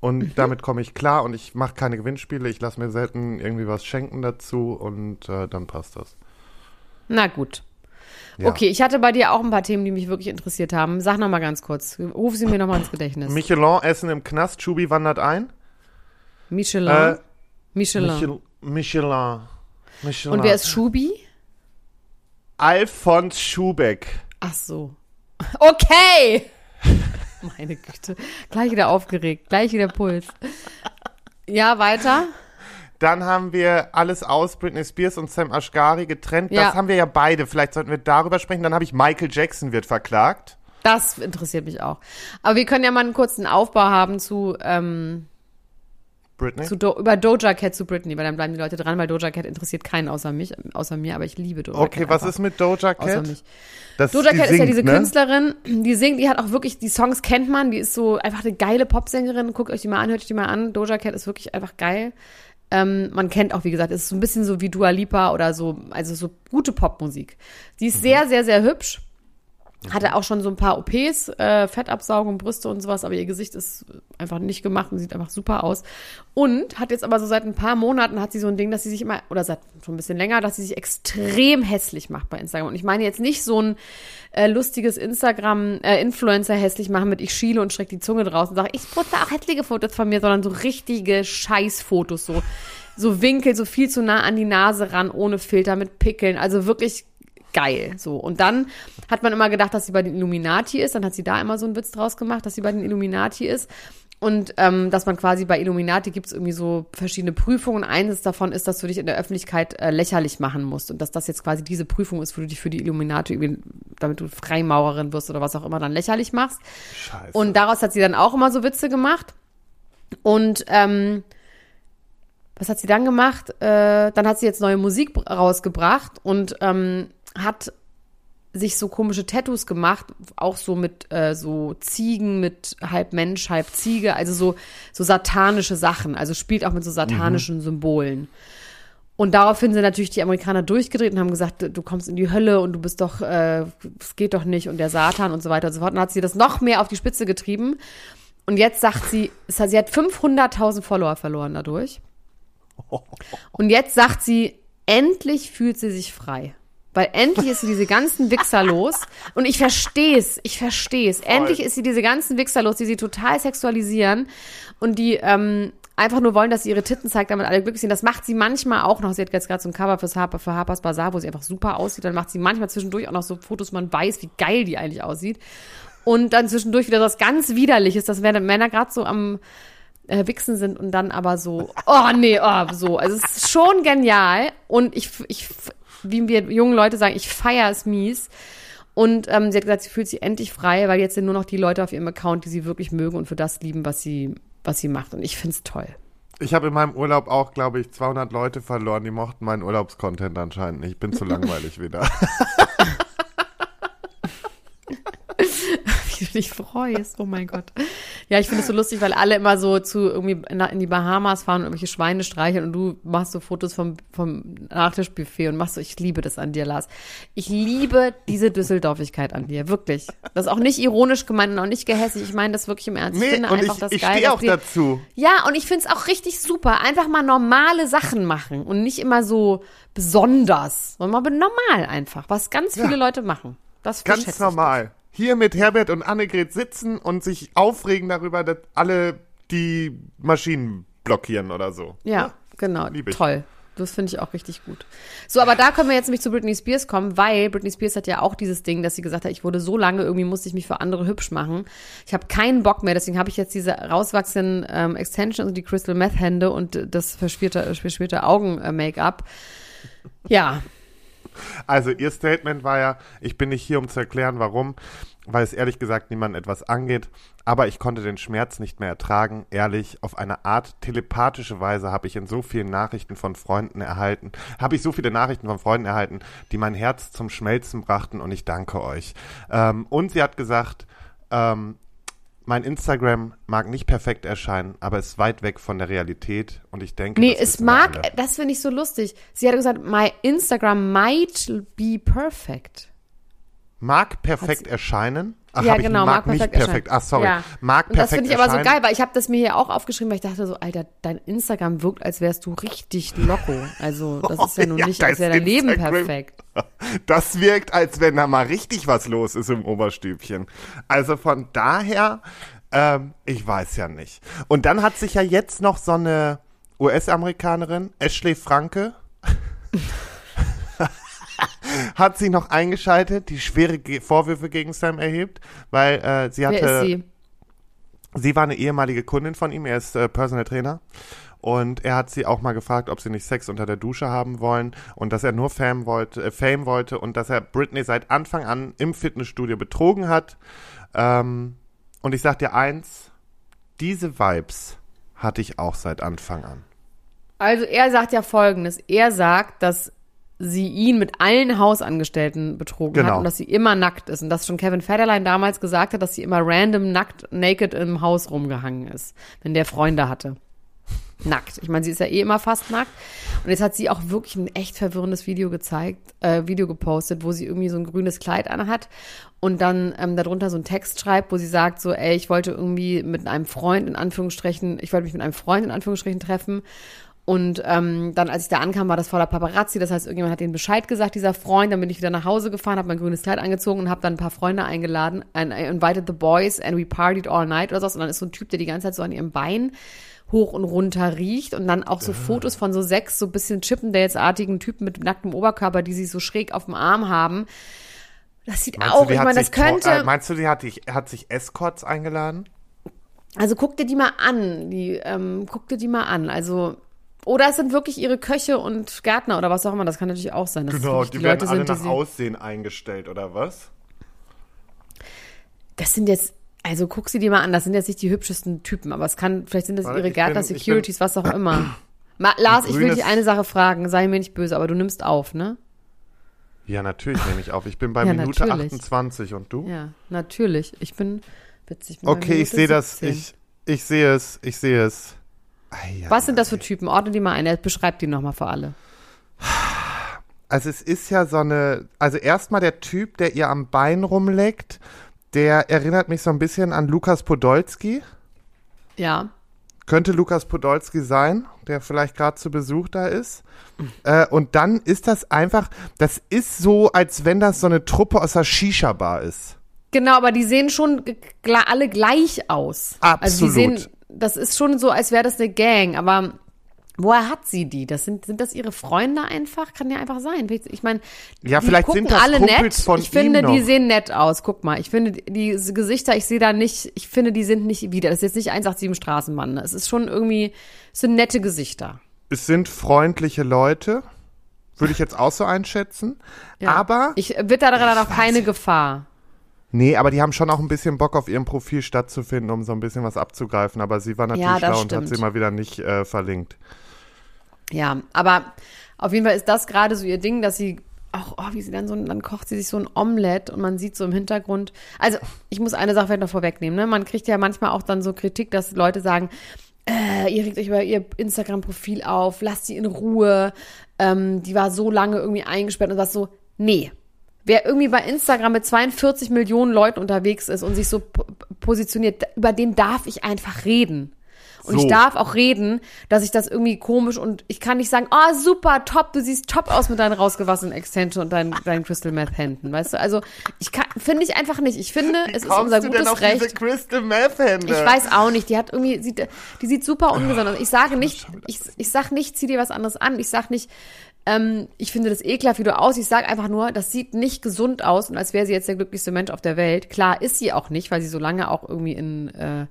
Und Mhm. damit komme ich klar und ich mache keine Gewinnspiele. Ich lasse mir selten irgendwie was schenken dazu und äh, dann passt das. Na gut. Ja. Okay, ich hatte bei dir auch ein paar Themen, die mich wirklich interessiert haben. Sag noch mal ganz kurz. Ruf sie mir noch mal ins Gedächtnis. Michelin essen im Knast, Schubi wandert ein. Michelin. Äh, Michelin. Michel, Michelin. Michelin. Und wer ist Schubi? Alfons Schubeck. Ach so. Okay. Meine Güte. Gleich wieder aufgeregt. Gleich wieder Puls. Ja, weiter. Dann haben wir alles aus, Britney Spears und Sam Ashgari getrennt. Ja. Das haben wir ja beide. Vielleicht sollten wir darüber sprechen. Dann habe ich Michael Jackson wird verklagt. Das interessiert mich auch. Aber wir können ja mal einen kurzen Aufbau haben zu, ähm, Britney? zu Do über Doja Cat zu Britney, weil dann bleiben die Leute dran, weil Doja Cat interessiert keinen außer mich, außer mir, aber ich liebe Doja Cat. okay, was ist mit Doja Außer Cat? mich. Das, Doja Cat ist ja singt, diese ne? Künstlerin, die singt, die hat auch wirklich, die Songs kennt man, die ist so einfach eine geile Popsängerin. Guckt euch die mal an, hört euch die mal an. Doja Cat ist wirklich einfach geil. Ähm, man kennt auch, wie gesagt, es ist so ein bisschen so wie Dua Lipa oder so, also so gute Popmusik. Die ist sehr, sehr, sehr hübsch. Hatte auch schon so ein paar OPs, äh, Fettabsaugung, Brüste und sowas, aber ihr Gesicht ist einfach nicht gemacht und sieht einfach super aus. Und hat jetzt aber so seit ein paar Monaten hat sie so ein Ding, dass sie sich immer, oder seit schon ein bisschen länger, dass sie sich extrem hässlich macht bei Instagram. Und ich meine jetzt nicht so ein äh, lustiges Instagram-Influencer hässlich machen mit ich schiele und strecke die Zunge draus und sage, ich poste auch hässliche Fotos von mir, sondern so richtige Scheißfotos, so, so Winkel, so viel zu nah an die Nase ran, ohne Filter, mit Pickeln, also wirklich geil. So. Und dann hat man immer gedacht, dass sie bei den Illuminati ist. Dann hat sie da immer so einen Witz draus gemacht, dass sie bei den Illuminati ist. Und ähm, dass man quasi bei Illuminati gibt es irgendwie so verschiedene Prüfungen. Eines davon ist, dass du dich in der Öffentlichkeit äh, lächerlich machen musst. Und dass das jetzt quasi diese Prüfung ist, wo du dich für die Illuminati, damit du Freimaurerin wirst oder was auch immer, dann lächerlich machst. Scheiße. Und daraus hat sie dann auch immer so Witze gemacht. Und ähm, was hat sie dann gemacht? Äh, dann hat sie jetzt neue Musik br- rausgebracht und ähm, hat sich so komische Tattoos gemacht, auch so mit äh, so Ziegen, mit halb Mensch, halb Ziege, also so, so satanische Sachen, also spielt auch mit so satanischen Symbolen. Und daraufhin sind natürlich die Amerikaner durchgedreht und haben gesagt, du- kommst in die Hölle und du bist doch, äh, es geht doch nicht und der Satan und so weiter und so fort. Und hat sie das noch mehr auf die Spitze getrieben. Und jetzt sagt sie, sie hat 500.000 Follower verloren dadurch. Und jetzt sagt sie, endlich fühlt sie sich frei. Weil endlich ist sie diese ganzen Wichser los. Und ich verstehe es, ich verstehe es. Endlich ist sie diese ganzen Wichser los, die sie total sexualisieren und die ähm, einfach nur wollen, dass sie ihre Titten zeigt, damit alle glücklich sind. Das macht sie manchmal auch noch. Sie hat jetzt gerade so ein Cover fürs Harper, für Harper's Bazaar, wo sie einfach super aussieht. Dann macht sie manchmal zwischendurch auch noch so Fotos, man weiß, wie geil die eigentlich aussieht. Und dann zwischendurch wieder was ganz Widerliches, dass wenn Männer gerade so am äh, Wichsen sind und dann aber so, oh nee, oh, so. Also es ist schon genial und ich, ich wie wir jungen Leute sagen, ich feiere es mies. Und ähm, sie hat gesagt, sie fühlt sich endlich frei, weil jetzt sind nur noch die Leute auf ihrem Account, die sie wirklich mögen und für das lieben, was sie, was sie macht. Und ich find's toll. Ich habe in meinem Urlaub auch, glaube ich, 200 Leute verloren, die mochten meinen Urlaubscontent anscheinend nicht. Ich bin zu langweilig wieder. Wie du dich freust. Oh mein Gott. Ja, ich finde es so lustig, weil alle immer so zu irgendwie in die Bahamas fahren und irgendwelche Schweine streicheln und du machst so Fotos vom, vom Nachtischbuffet und machst so, ich liebe das an dir, Lars. Ich liebe diese Düsseldorfigkeit an dir, wirklich. Das ist auch nicht ironisch gemeint und auch nicht gehässig. Ich meine das wirklich im Ernst. Nee, ich finde und einfach ich, das ich geil. stehe dass auch die- dazu. Ja, und ich finde es auch richtig super. Einfach mal normale Sachen machen und nicht immer so besonders, sondern mal normal einfach, was ganz viele Ja. Leute machen. Das Ganz schätze ich. Hier mit Herbert und Annegret sitzen und sich aufregen darüber, dass alle die Maschinen blockieren oder so. Ja, genau. lieb ich. Toll. Das finde ich auch richtig gut. So, aber da können wir jetzt nämlich zu Britney Spears kommen, weil Britney Spears hat ja auch dieses Ding, dass sie gesagt hat, ich wurde so lange, irgendwie musste ich mich für andere hübsch machen. Ich habe keinen Bock mehr, deswegen habe ich jetzt diese rauswachsenden ähm, Extensions und die Crystal Meth Hände und das verschmierte, verschmierte Augen-Make-up. Ja, Also ihr Statement war ja, ich bin nicht hier, um zu erklären, warum, weil es ehrlich gesagt niemandem etwas angeht, aber ich konnte den Schmerz nicht mehr ertragen. Ehrlich, auf eine Art telepathische Weise habe ich in so vielen Nachrichten von Freunden erhalten, habe ich so viele Nachrichten von Freunden erhalten, die mein Herz zum Schmelzen brachten und ich danke euch. Ähm, und sie hat gesagt, ähm, mein Instagram mag nicht perfekt erscheinen, aber ist weit weg von der Realität und ich denke, Nee, es mag, alle. das finde ich so lustig. Sie hat gesagt, my Instagram might be perfect. Mag perfekt erscheinen? Ach, ja, hab ich, genau, mag, mag perfekt perfekt. erscheinen. Ach, sorry. Ja. Mag Und perfekt das finde ich aber so erscheinen. geil, weil ich habe das mir hier auch aufgeschrieben, weil ich dachte so, Alter, dein Instagram wirkt, als wärst du richtig loco. Also, das ist ja nun Ja, nicht, als wäre dein Leben perfekt. Das wirkt, als wenn da mal richtig was los ist im Oberstübchen. Also von daher, ähm, ich weiß ja nicht. Und dann hat sich ja jetzt noch so eine US-Amerikanerin, Ashley Franke, hat sie noch eingeschaltet, die schwere Ge Vorwürfe gegen Sam erhebt, weil äh, sie hatte Wer ist sie? Sie war eine ehemalige Kundin von ihm, er ist äh, Personal Trainer. Und er hat sie auch mal gefragt, ob sie nicht Sex unter der Dusche haben wollen und dass er nur Fame wollte, äh, Fame wollte und dass er Britney seit Anfang an im Fitnessstudio betrogen hat. Ähm, und ich sag dir eins, diese Vibes hatte ich auch seit Anfang an. Also, er sagt ja folgendes. Er sagt, dass sie ihn mit allen Hausangestellten betrogen Genau. hat und dass sie immer nackt ist. Und dass schon Kevin Federline damals gesagt hat, dass sie immer random nackt, naked im Haus rumgehangen ist, wenn der Freunde hatte. Nackt. Ich meine, sie ist ja eh immer fast nackt. Und jetzt hat sie auch wirklich ein echt verwirrendes Video gezeigt, äh, Video gepostet, wo sie irgendwie so ein grünes Kleid anhat und dann ähm, darunter so einen Text schreibt, wo sie sagt so, ey, ich wollte irgendwie mit einem Freund in Anführungsstrichen, ich wollte mich mit einem Freund in Anführungsstrichen treffen. Und ähm, dann, als ich da ankam, war das voller Paparazzi. Das heißt, irgendjemand hat ihnen Bescheid gesagt, dieser Freund. Dann bin ich wieder nach Hause gefahren, habe mein grünes Kleid angezogen und habe dann ein paar Freunde eingeladen. And I invited the boys and we partied all night oder so. Und dann ist so ein Typ, der die ganze Zeit so an ihrem Bein hoch und runter riecht und dann auch so Fotos von so sechs so bisschen Chippendales-artigen Typen mit nacktem Oberkörper, die sie so schräg auf dem Arm haben. Das sieht Meinst auch, ich meine, das könnte, Äh, meinst du, die hat, dich, hat sich Escorts eingeladen? also guck dir die mal an, die, ähm, guck dir die mal an, also, oder es sind wirklich ihre Köche und Gärtner oder was auch immer, das kann natürlich auch sein. Genau, die, die werden Leute alle sind, nach Aussehen eingestellt, oder was? das sind jetzt, also guck sie dir mal an, das sind jetzt nicht die hübschesten Typen, aber es kann, vielleicht sind das Warte, ihre Gärtner, bin- Securities, was auch immer. Ma, Lars, ich will dich eine Sache fragen, sei mir nicht böse, aber du nimmst auf, ne? Ja, natürlich nehme ich auf. Ich bin bei Ja, Minute natürlich. 28 und du? Ja, natürlich. Ich bin witzig. bin Okay, ich sehe das. 17. Ich, ich sehe es. Ich sehe es. Ei, Was sind das für. Typen? Ordne die mal ein. Er beschreibt die nochmal für alle. Also es ist ja so eine. Also erstmal der Typ, der ihr am Bein rumleckt, der erinnert mich so ein bisschen an Lukas Podolski. Ja. Könnte Lukas Podolski sein, der vielleicht gerade zu Besuch da ist. Äh, und dann ist das einfach, das ist so, als wenn das so eine Truppe aus der Shisha-Bar ist. Genau, aber die sehen schon alle gleich aus. Also die Absolut. sehen, das ist schon so, als wäre das eine Gang, aber woher hat sie die? Das sind, sind das ihre Freunde einfach? Kann ja einfach sein. Ich meine, Ja, die vielleicht gucken sind das alle Kumpels nett. von ich finde, die noch. sehen nett aus. Guck mal, ich finde diese Gesichter, ich sehe da nicht, ich finde, die sind nicht wieder. Das ist jetzt nicht 187 Straßenmann. Es ist schon irgendwie, es sind nette Gesichter. Es sind freundliche Leute, würde ich jetzt auch so einschätzen. Ja. Aber Ich witter daran auch weiß keine. Gefahr. Nee, aber die haben schon auch ein bisschen Bock auf ihrem Profil stattzufinden, um so ein bisschen was abzugreifen. Aber sie war natürlich Ja, schlau und hat sie mal wieder nicht äh, verlinkt. Ja, aber auf jeden Fall ist das gerade so ihr Ding, dass sie auch, oh, oh, wie sie dann so, dann kocht sie sich so ein Omelett und man sieht so im Hintergrund. Also, ich muss eine Sache vielleicht noch vorwegnehmen, ne? Man kriegt ja manchmal auch dann so Kritik, dass Leute sagen, äh, ihr regt euch über ihr Instagram-Profil auf, lasst sie in Ruhe, ähm, die war so lange irgendwie eingesperrt und was so, nee. Wer irgendwie bei Instagram mit 42 Millionen Leuten unterwegs ist und sich so positioniert, über den darf ich einfach reden. Und So. ich darf auch reden, dass ich das irgendwie komisch und ich kann nicht sagen, oh super, top, du siehst top aus mit deinen rausgewaschenen Extension und deinen, deinen Crystal Meth Händen, weißt du? Also ich kann, finde ich einfach nicht. Ich finde, es ist unser gutes Recht. Crystal Meth Hände? Ich weiß auch nicht, die hat irgendwie, sieht, die sieht super ungesund aus. Ich sage nicht, ich, ich sag nicht, zieh dir was anderes an. Ich sag nicht, ähm, ich finde das ekelhaft, wie du aussiehst. Ich sage einfach nur, das sieht nicht gesund aus und als wäre sie jetzt der glücklichste Mensch auf der Welt. Klar ist sie auch nicht, weil sie so lange auch irgendwie in, äh,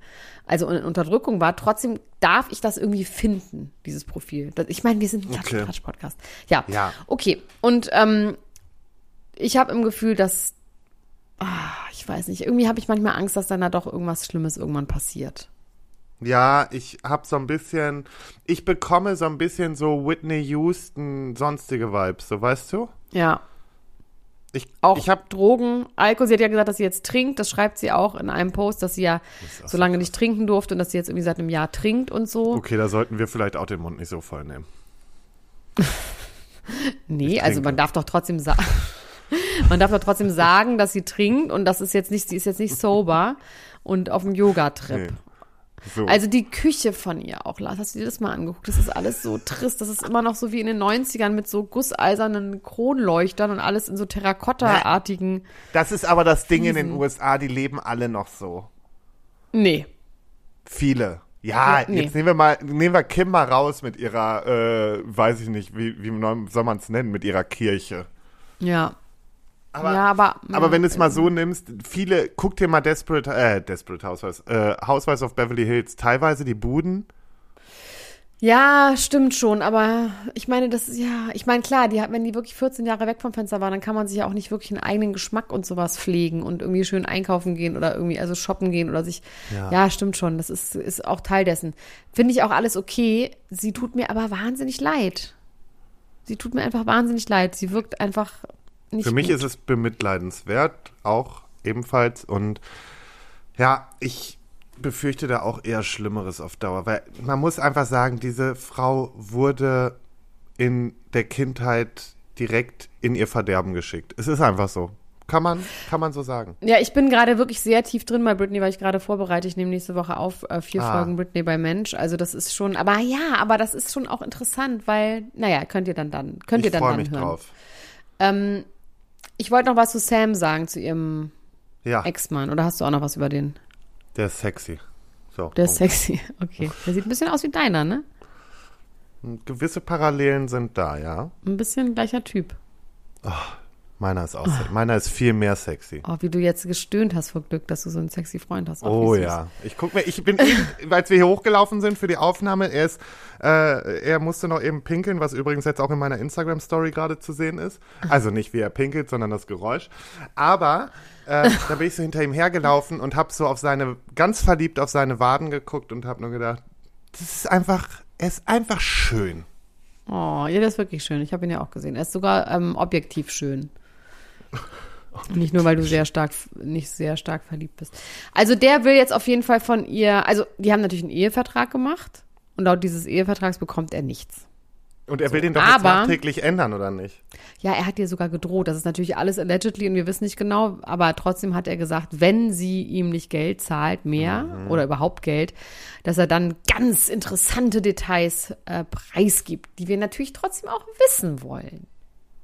also in Unterdrückung war. Trotzdem darf ich das irgendwie finden, dieses Profil. Das, ich meine, wir sind ein Okay. Klatsch-Podcast. Ja. Ja. Okay. Und ähm, ich habe im Gefühl, dass, ah, ich weiß nicht, irgendwie habe ich manchmal Angst, dass dann da doch irgendwas Schlimmes irgendwann passiert. Ja, ich hab so ein bisschen, ich bekomme so ein bisschen so Whitney Houston sonstige Vibes, so weißt du? Ja. Ich, Auch ich hab, Drogen, Alkohol. Sie hat ja gesagt, dass sie jetzt trinkt. Das schreibt sie auch in einem Post, dass sie ja so lange nicht trinken durfte und dass sie jetzt irgendwie seit einem Jahr trinkt und so. okay, da sollten wir vielleicht auch den Mund nicht so voll nehmen. nee, also man darf doch trotzdem sagen. man darf doch trotzdem sagen, dass sie trinkt und das ist jetzt nicht, sie ist jetzt nicht sober und auf dem Yoga-Trip. Nee. So. Also die Küche von ihr auch, Lars, hast du dir das mal angeguckt? Das ist alles so trist. Das ist immer noch so wie in den 90ern mit so gusseisernen Kronleuchtern und alles in so Terrakotta-artigen. das ist aber das Ding in den Riesen. USA, die leben alle noch so. Nee. Viele. Ja, Ja, nee. jetzt nehmen wir mal, nehmen wir Kim mal raus mit ihrer, äh, weiß ich nicht, wie, wie soll man es nennen, mit ihrer Kirche. Ja. Aber, ja, aber. aber wenn du es mal so nimmst, viele, guck dir mal Desperate, äh, Desperate Housewives, äh, Housewives of Beverly Hills, teilweise die Buden. Ja, stimmt schon, aber ich meine, das ist ja, ich meine, klar, die hat, wenn die wirklich 14 Jahre weg vom Fenster waren, dann kann man sich ja auch nicht wirklich einen eigenen Geschmack und sowas pflegen und irgendwie schön einkaufen gehen oder irgendwie, also shoppen gehen oder sich, Ja. ja, stimmt schon, das ist, ist auch Teil dessen. Finde ich auch alles okay. Sie tut mir aber wahnsinnig leid. Sie tut mir einfach wahnsinnig leid. Sie wirkt einfach nicht Für mich gut. ist es bemitleidenswert, auch ebenfalls. Und ja, ich befürchte da auch eher Schlimmeres auf Dauer. Weil man muss einfach sagen, diese Frau wurde in der Kindheit direkt in ihr Verderben geschickt. Es ist einfach so. Kann man, kann man so sagen. Ja, ich bin gerade wirklich sehr tief drin bei Britney, weil ich gerade vorbereite. Ich nehme nächste Woche auf äh, vier Ah. Folgen Britney bei Mensch. Also das ist schon, aber ja, aber das ist schon auch interessant, weil, naja, könnt ihr dann dann, könnt ihr Ich dann freue dann mich hören. drauf. Ähm, ich wollte noch was zu Sam sagen, zu ihrem Ja, Ex-Mann. Oder hast du auch noch was über den? der ist sexy. So, Der ist Punkt. sexy. Okay. Der sieht ein bisschen aus wie deiner, ne? Gewisse Parallelen sind da, ja. Ein bisschen gleicher Typ. Meiner ist auch, se- meiner ist viel mehr sexy. Oh, wie du jetzt gestöhnt hast vor Glück, dass du so einen sexy Freund hast. Ach, Oh ja. Ich guck mir, ich bin eben, als wir hier hochgelaufen sind für die Aufnahme, er ist, äh, er musste noch eben pinkeln, was übrigens jetzt auch in meiner Instagram-Story gerade zu sehen ist. Also nicht wie er pinkelt, sondern das Geräusch. Aber äh, da bin ich so hinter ihm hergelaufen und hab so auf seine, ganz verliebt auf seine Waden geguckt und hab nur gedacht, das ist einfach, er ist einfach schön. Oh, ja, der ist wirklich schön. Ich habe ihn ja auch gesehen. Er ist sogar ähm, objektiv schön. Nicht nur, weil du sehr stark, nicht sehr stark verliebt bist. Also der will jetzt auf jeden Fall von ihr, also die haben natürlich einen Ehevertrag gemacht und laut dieses Ehevertrags bekommt er nichts. Und er will den doch jetzt aber- nachträglich ändern, oder nicht? Ja, er hat ihr sogar gedroht. Das ist natürlich alles allegedly und wir wissen nicht genau, aber trotzdem hat er gesagt, wenn sie ihm nicht Geld zahlt, mehr oder überhaupt Geld, dass er dann ganz interessante Details äh, preisgibt, die wir natürlich trotzdem auch wissen wollen.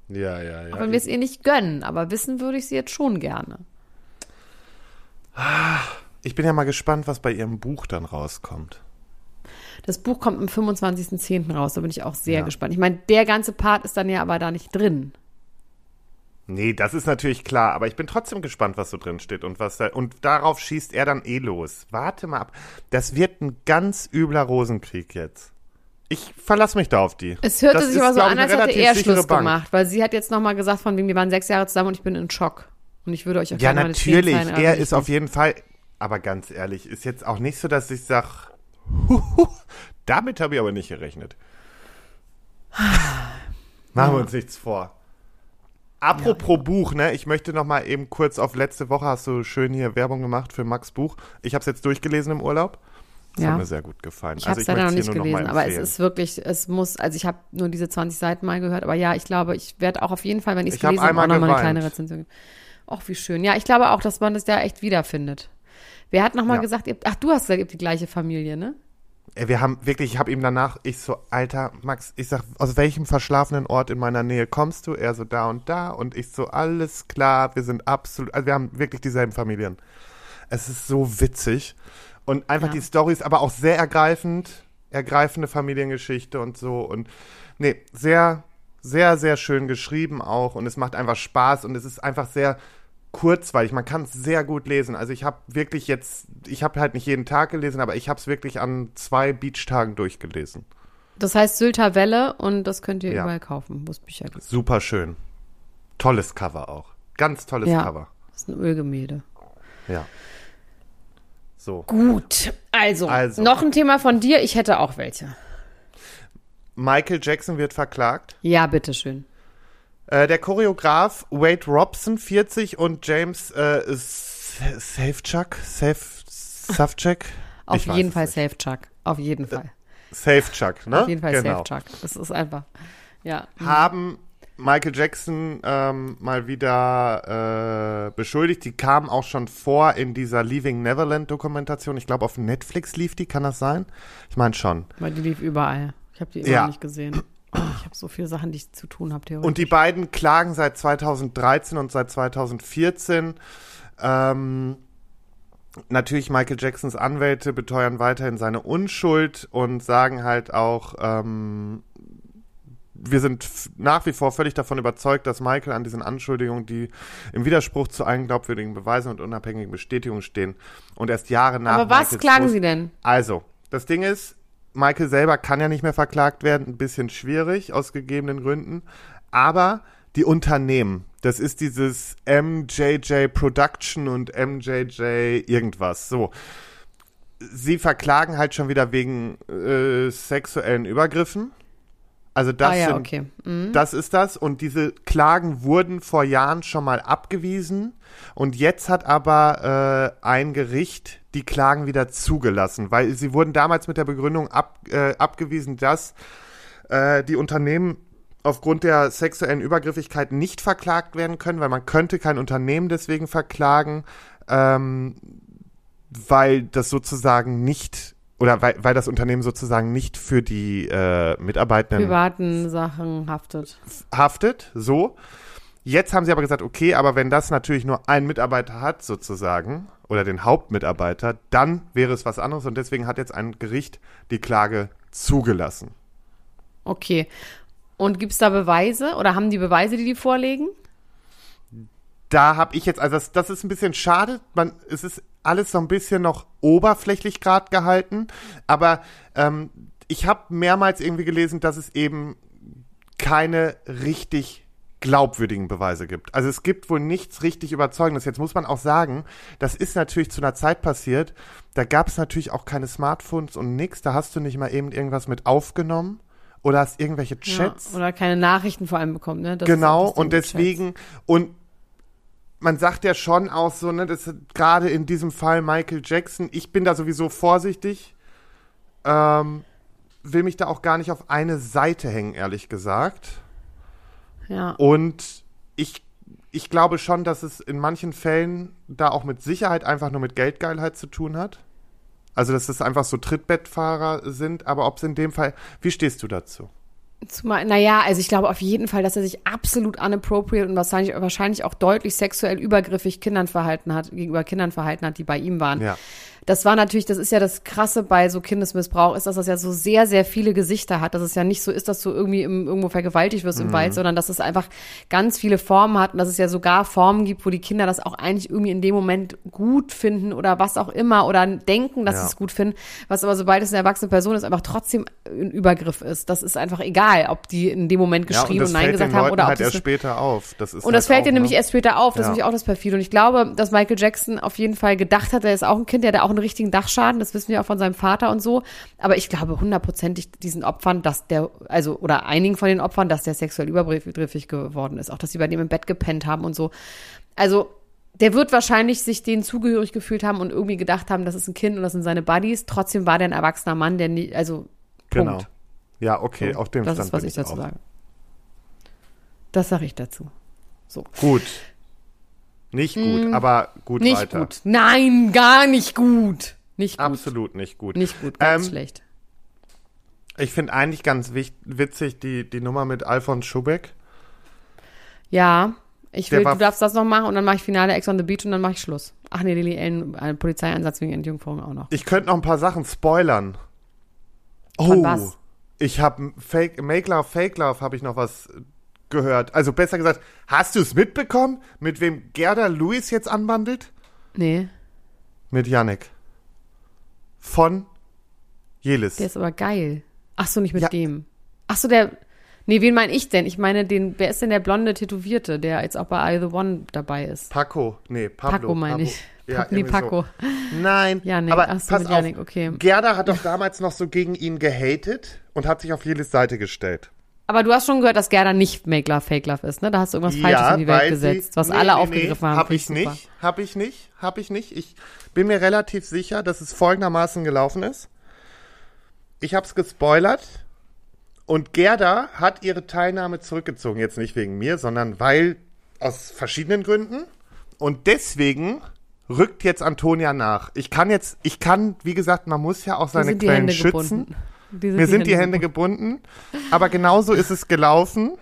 Ja, ja, ja. Auch wenn wir es ihr nicht gönnen, aber wissen würde ich sie jetzt schon gerne. Ich bin ja mal gespannt, was bei ihrem Buch dann rauskommt. Das Buch kommt am 25.10. raus, da bin ich auch sehr Ja. gespannt. Ich meine, der ganze Part ist dann ja aber da nicht drin. Nee, das ist natürlich klar, aber ich bin trotzdem gespannt, was so drin steht und was da, und darauf schießt er dann eh los. Warte mal ab. Das wird ein ganz übler Rosenkrieg jetzt. Ich verlasse mich da auf die. Es hörte Das sich ist, aber so an, als hätte er Schluss Bank. gemacht, weil sie hat jetzt nochmal gesagt, von wegen, wir waren sechs Jahre zusammen und ich bin in Schock. Und ich würde euch auch Ja, natürlich. Zeilen Er ist auf jeden Fall, aber ganz ehrlich, ist jetzt auch nicht so, dass ich sag, damit habe ich aber nicht gerechnet. Machen wir uns nichts vor. Apropos Buch, ne? Ich möchte noch mal eben kurz auf letzte Woche hast du schön hier Werbung gemacht für Max Buch. Ich habe es jetzt durchgelesen im Urlaub. Das Ja. hat mir sehr gut gefallen. Ich habe es leider noch nicht gelesen, mal aber es ist wirklich, es muss, also ich habe nur diese 20 Seiten mal gehört, aber ja, ich glaube, ich werde auch auf jeden Fall, wenn ich es gelesen habe, auch nochmal eine kleine Rezension geben. Ach, wie schön. Ja, ich glaube auch, dass man das da echt wiederfindet. Wer hat nochmal Ja. gesagt, ihr, ach, du hast gesagt, ihr habt die gleiche Familie, ne? Ey, wir haben wirklich, ich habe ihm danach, ich so, Alter, Max, ich sag, aus welchem verschlafenen Ort in meiner Nähe kommst du? Er so, da und da. Und ich so, alles klar, wir sind absolut, also wir haben wirklich dieselben Familien. Es ist so witzig. Und einfach Ja. die Story ist aber auch sehr ergreifend, ergreifende Familiengeschichte und so. Und nee, sehr, sehr, sehr schön geschrieben auch. Und es macht einfach Spaß und es ist einfach sehr kurzweilig. Man kann es sehr gut lesen. Also ich habe wirklich jetzt, ich habe halt nicht jeden Tag gelesen, aber ich habe es wirklich an zwei Beachtagen durchgelesen. Das heißt Sylter Welle und das könnt ihr Ja. überall kaufen, wo es Bücher gibt. Super schön. Tolles Cover auch. Ganz tolles Ja. Cover. Das ist ein Ölgemälde. Ja. So. Gut, also, Also. noch ein Thema von dir. Ich hätte auch welche. Michael Jackson wird verklagt. Ja, bitteschön. Äh, der Choreograf Wade Robson, 40, und James äh, Safechuck, Safe, Safcheck? Auf jeden es Fall nicht. Safe Chuck. Auf jeden Fall. Safechuck, ne? Auf jeden Fall genau. Safe Chuck. Das ist einfach. Ja. haben Michael Jackson ähm, mal wieder äh, beschuldigt. Die kam auch schon vor in dieser Leaving Neverland Dokumentation. Ich glaube, auf Netflix lief die, kann das sein? Ich meine schon. Weil die lief überall. Ich habe die immer Ja. nicht gesehen. Ich habe so viele Sachen, die ich zu tun habe. Und die beiden klagen seit 2013 und seit 2014. Ähm, natürlich Michael Jacksons Anwälte beteuern weiterhin seine Unschuld und sagen halt auch, ähm, wir sind nach wie vor völlig davon überzeugt, dass Michael an diesen Anschuldigungen, die im Widerspruch zu allen glaubwürdigen Beweisen und unabhängigen Bestätigungen stehen und erst Jahre nach Aber was Michaels klagen sie denn? also, das Ding ist, Michael selber kann ja nicht mehr verklagt werden, ein bisschen schwierig aus gegebenen Gründen, aber die Unternehmen, das ist dieses MJJ Production und MJJ irgendwas, so. Sie verklagen halt schon wieder wegen äh, sexuellen Übergriffen. Also das ah ja, sind okay. Mhm. das ist das. Und diese Klagen wurden vor Jahren schon mal abgewiesen. Und jetzt hat aber äh, ein Gericht die Klagen wieder zugelassen, weil sie wurden damals mit der Begründung ab, äh, abgewiesen, dass äh, die Unternehmen aufgrund der sexuellen Übergriffigkeit nicht verklagt werden können, weil man könnte kein Unternehmen deswegen verklagen, ähm, weil das sozusagen nicht oder weil, weil das Unternehmen sozusagen nicht für die äh, Mitarbeitenden Privaten Sachen haftet. haftet, so. Jetzt haben sie aber gesagt, okay, aber wenn das natürlich nur ein Mitarbeiter hat, sozusagen, oder den Hauptmitarbeiter, dann wäre es was anderes und deswegen hat jetzt ein Gericht die Klage zugelassen. Okay. Und gibt's da Beweise oder haben die Beweise, die die vorlegen? Da habe ich jetzt, also das, das ist ein bisschen schade, man, es ist alles so ein bisschen noch oberflächlich gerade gehalten, aber ähm, ich habe mehrmals irgendwie gelesen, dass es eben keine richtig glaubwürdigen Beweise gibt. Also es gibt wohl nichts richtig Überzeugendes. Jetzt muss man auch sagen, das ist natürlich zu einer Zeit passiert, da gab es natürlich auch keine Smartphones und nix, da hast du nicht mal eben irgendwas mit aufgenommen oder hast irgendwelche Chats. Ja, oder keine Nachrichten vor allem bekommen, ne? Das Genau, und deswegen, und man sagt ja schon auch so, ne, das ist gerade in diesem Fall Michael Jackson, ich bin da sowieso vorsichtig, ähm, will mich da auch gar nicht auf eine Seite hängen, ehrlich gesagt. Ja. Und ich, ich glaube schon, dass es in manchen Fällen da auch mit Sicherheit einfach nur mit Geldgeilheit zu tun hat. Also, dass es einfach so Trittbettfahrer sind, aber ob es in dem Fall, wie stehst du dazu? Zumal, naja, also ich glaube auf jeden Fall, dass er sich absolut unappropriate und wahrscheinlich, wahrscheinlich auch deutlich sexuell übergriffig Kindern verhalten hat, gegenüber Kindern verhalten hat, die bei ihm waren. Ja. Das war natürlich, das ist ja das Krasse bei so Kindesmissbrauch, ist, dass das ja so sehr, sehr viele Gesichter hat. Dass es ja nicht so ist, dass du irgendwie im, irgendwo vergewaltigt wirst im Mhm. Wald, sondern dass es einfach ganz viele Formen hat und dass es ja sogar Formen gibt, wo die Kinder das auch eigentlich irgendwie in dem Moment gut finden oder was auch immer oder denken, dass Ja. sie es gut finden. Was aber sobald es eine erwachsene Person ist, einfach trotzdem ein Übergriff ist. Das ist einfach egal, ob die in dem Moment Ja, und das und Nein fällt gesagt haben oder ob halt das erst später auf. Das ist und das halt fällt auch, dir nämlich ne? erst später auf, das Ja. ist nämlich auch das perfide. Und ich glaube, dass Michael Jackson auf jeden Fall gedacht hat, er ist auch ein Kind, der hat auch einen richtigen Dachschaden, das wissen wir auch von seinem Vater und so. Aber ich glaube hundertprozentig diesen Opfern, dass der, also, oder einigen von den Opfern, dass der sexuell übergriffig geworden ist. Auch, dass sie bei dem im Bett gepennt haben und so. Also, der wird wahrscheinlich sich denen zugehörig gefühlt haben und irgendwie gedacht haben, das ist ein Kind und das sind seine Buddies. Trotzdem war der ein erwachsener Mann, der nie, also, Genau. Punkt. Ja, okay, So, auf dem das Stand ist, was ich dazu auch. sage. Das sage ich dazu. So. Gut. Nicht gut, aber gut Nicht weiter. gut. Nein, gar nicht gut. Nicht gut. Absolut nicht gut. Nicht gut, ganz Ähm, schlecht. Ich finde eigentlich ganz witzig die, die Nummer mit Alfons Schubeck. Ja, ich will, du darfst das noch machen und dann mache ich Finale Ex on the Beach und dann mache ich Schluss. Ach nee, Lily Allen, ein Polizeieinsatz wegen Entjungferung auch noch. Ich könnte noch ein paar Sachen spoilern. Oh, Von was? ich habe Fake, Make Love, Fake Love habe ich noch was äh, gehört. Also besser gesagt, hast du es mitbekommen, mit wem Gerda Lewis jetzt anbandelt? Nee, Mit Yannick. Von Jelis. der ist aber geil. Ach so, nicht mit Ja. dem. Ach so, der, nee, wen meine ich denn? Ich meine den, wer ist denn der blonde Tätowierte, der jetzt auch bei I The One dabei ist? Paco, nee, Pablo. Paco meine ich. Ja, nee, irgendwie so. Paco. Nein, Yannick, aber ach so, pass auf, Yannick, okay. Gerda hat doch damals noch so gegen ihn gehatet und hat sich auf Jelis Seite gestellt. Aber du hast schon gehört, dass Gerda nicht Make Love, Fake Love ist, ne? Da hast du irgendwas Falsches in die Welt gesetzt, was nee, alle nee, aufgegriffen nee, haben. Hab ich super. nicht, hab ich nicht, hab ich nicht. Ich bin mir relativ sicher, dass es folgendermaßen gelaufen ist. Ich hab's gespoilert und Gerda hat ihre Teilnahme zurückgezogen. Jetzt nicht wegen mir, sondern weil aus verschiedenen Gründen. Und deswegen rückt jetzt Antonia nach. Ich kann jetzt, ich kann, wie gesagt, man muss ja auch seine Quellen Hände schützen. gebunden. Die Mir sind die Hände gebunden, aber genauso ist es gelaufen.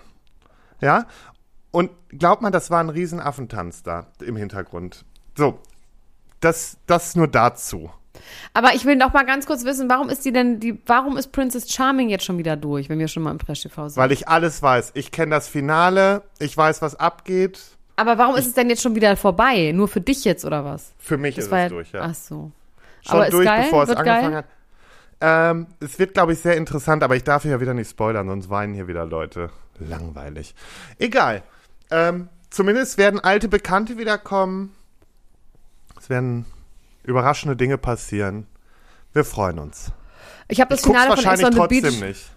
Ja. Und glaubt man, das war ein Riesenaffentanz da im Hintergrund. So. Das, das nur dazu. Aber ich will noch mal ganz kurz wissen, warum ist die denn, die, warum ist Princess Charming jetzt schon wieder durch, wenn wir schon mal im Press-TV sind? Weil ich alles weiß. Ich kenne das Finale, ich weiß, was abgeht. Aber warum ist es denn jetzt schon wieder vorbei? Nur für dich jetzt oder was? Für mich ist war es durch, ja. Ach so. Schon aber ist durch, geil? bevor es angefangen geil? hat. Ähm, es wird, glaube ich, sehr interessant, aber ich darf hier ja wieder nicht spoilern, sonst weinen hier wieder Leute. Langweilig. Egal. Ähm, zumindest werden alte Bekannte wiederkommen. Es werden überraschende Dinge passieren. Wir freuen uns. Ich habe das Finale von Ex wahrscheinlich on the Beach. nicht.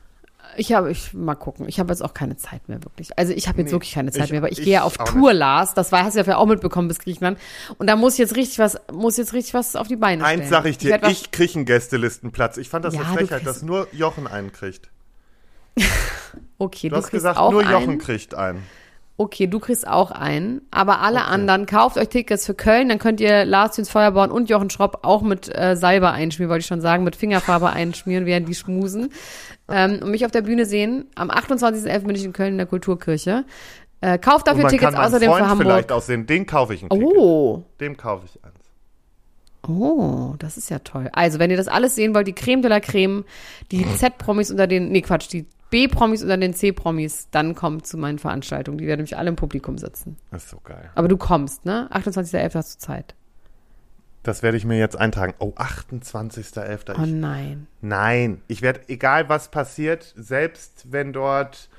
Ich habe, ich mal gucken. Ich habe jetzt auch keine Zeit mehr wirklich. Also ich habe jetzt Nee, wirklich keine Zeit ich- mehr, weil ich, ich gehe ja auf Tour, Lars. Das war, hast du ja auch mitbekommen bis Griechenland. Und da muss ich jetzt richtig was, muss jetzt richtig was auf die Beine stellen. Eins sage ich dir, was- ich kriege einen Gästelistenplatz. Ich fand das Ja, du frechheit, dass nur Jochen einen kriegt. okay, Du, du, hast kriegst gesagt, auch nur Jochen einen. kriegt einen. Okay, du kriegst auch einen, aber alle anderen, kauft euch Tickets für Köln, dann könnt ihr Lars Züns Feuerborn und Jochen Schropp auch mit äh, Salbe einschmieren, wollte ich schon sagen, mit Fingerfarbe einschmieren, während die schmusen. Ähm, und mich auf der Bühne sehen. Am 28.11. bin ich in Köln in der Kulturkirche. Äh, kauft dafür man Tickets außerdem Freund für Hamburg. vielleicht aussehen. Den kaufe ich ein Ticket. Oh, Dem kaufe ich eins. oh, das ist ja toll. Also, wenn ihr das alles sehen wollt, die Creme de la Creme, die Z-Promis unter den, nee Quatsch, die B-Promis unter den C-Promis, dann kommt zu meinen Veranstaltungen. Die werden nämlich alle im Publikum sitzen. Das ist so geil. Aber du kommst, ne? 28.11. hast du Zeit. Das werde ich mir jetzt eintragen. Oh, 28.11. Oh Ich- nein. Nein, ich werde, egal was passiert, selbst wenn dort.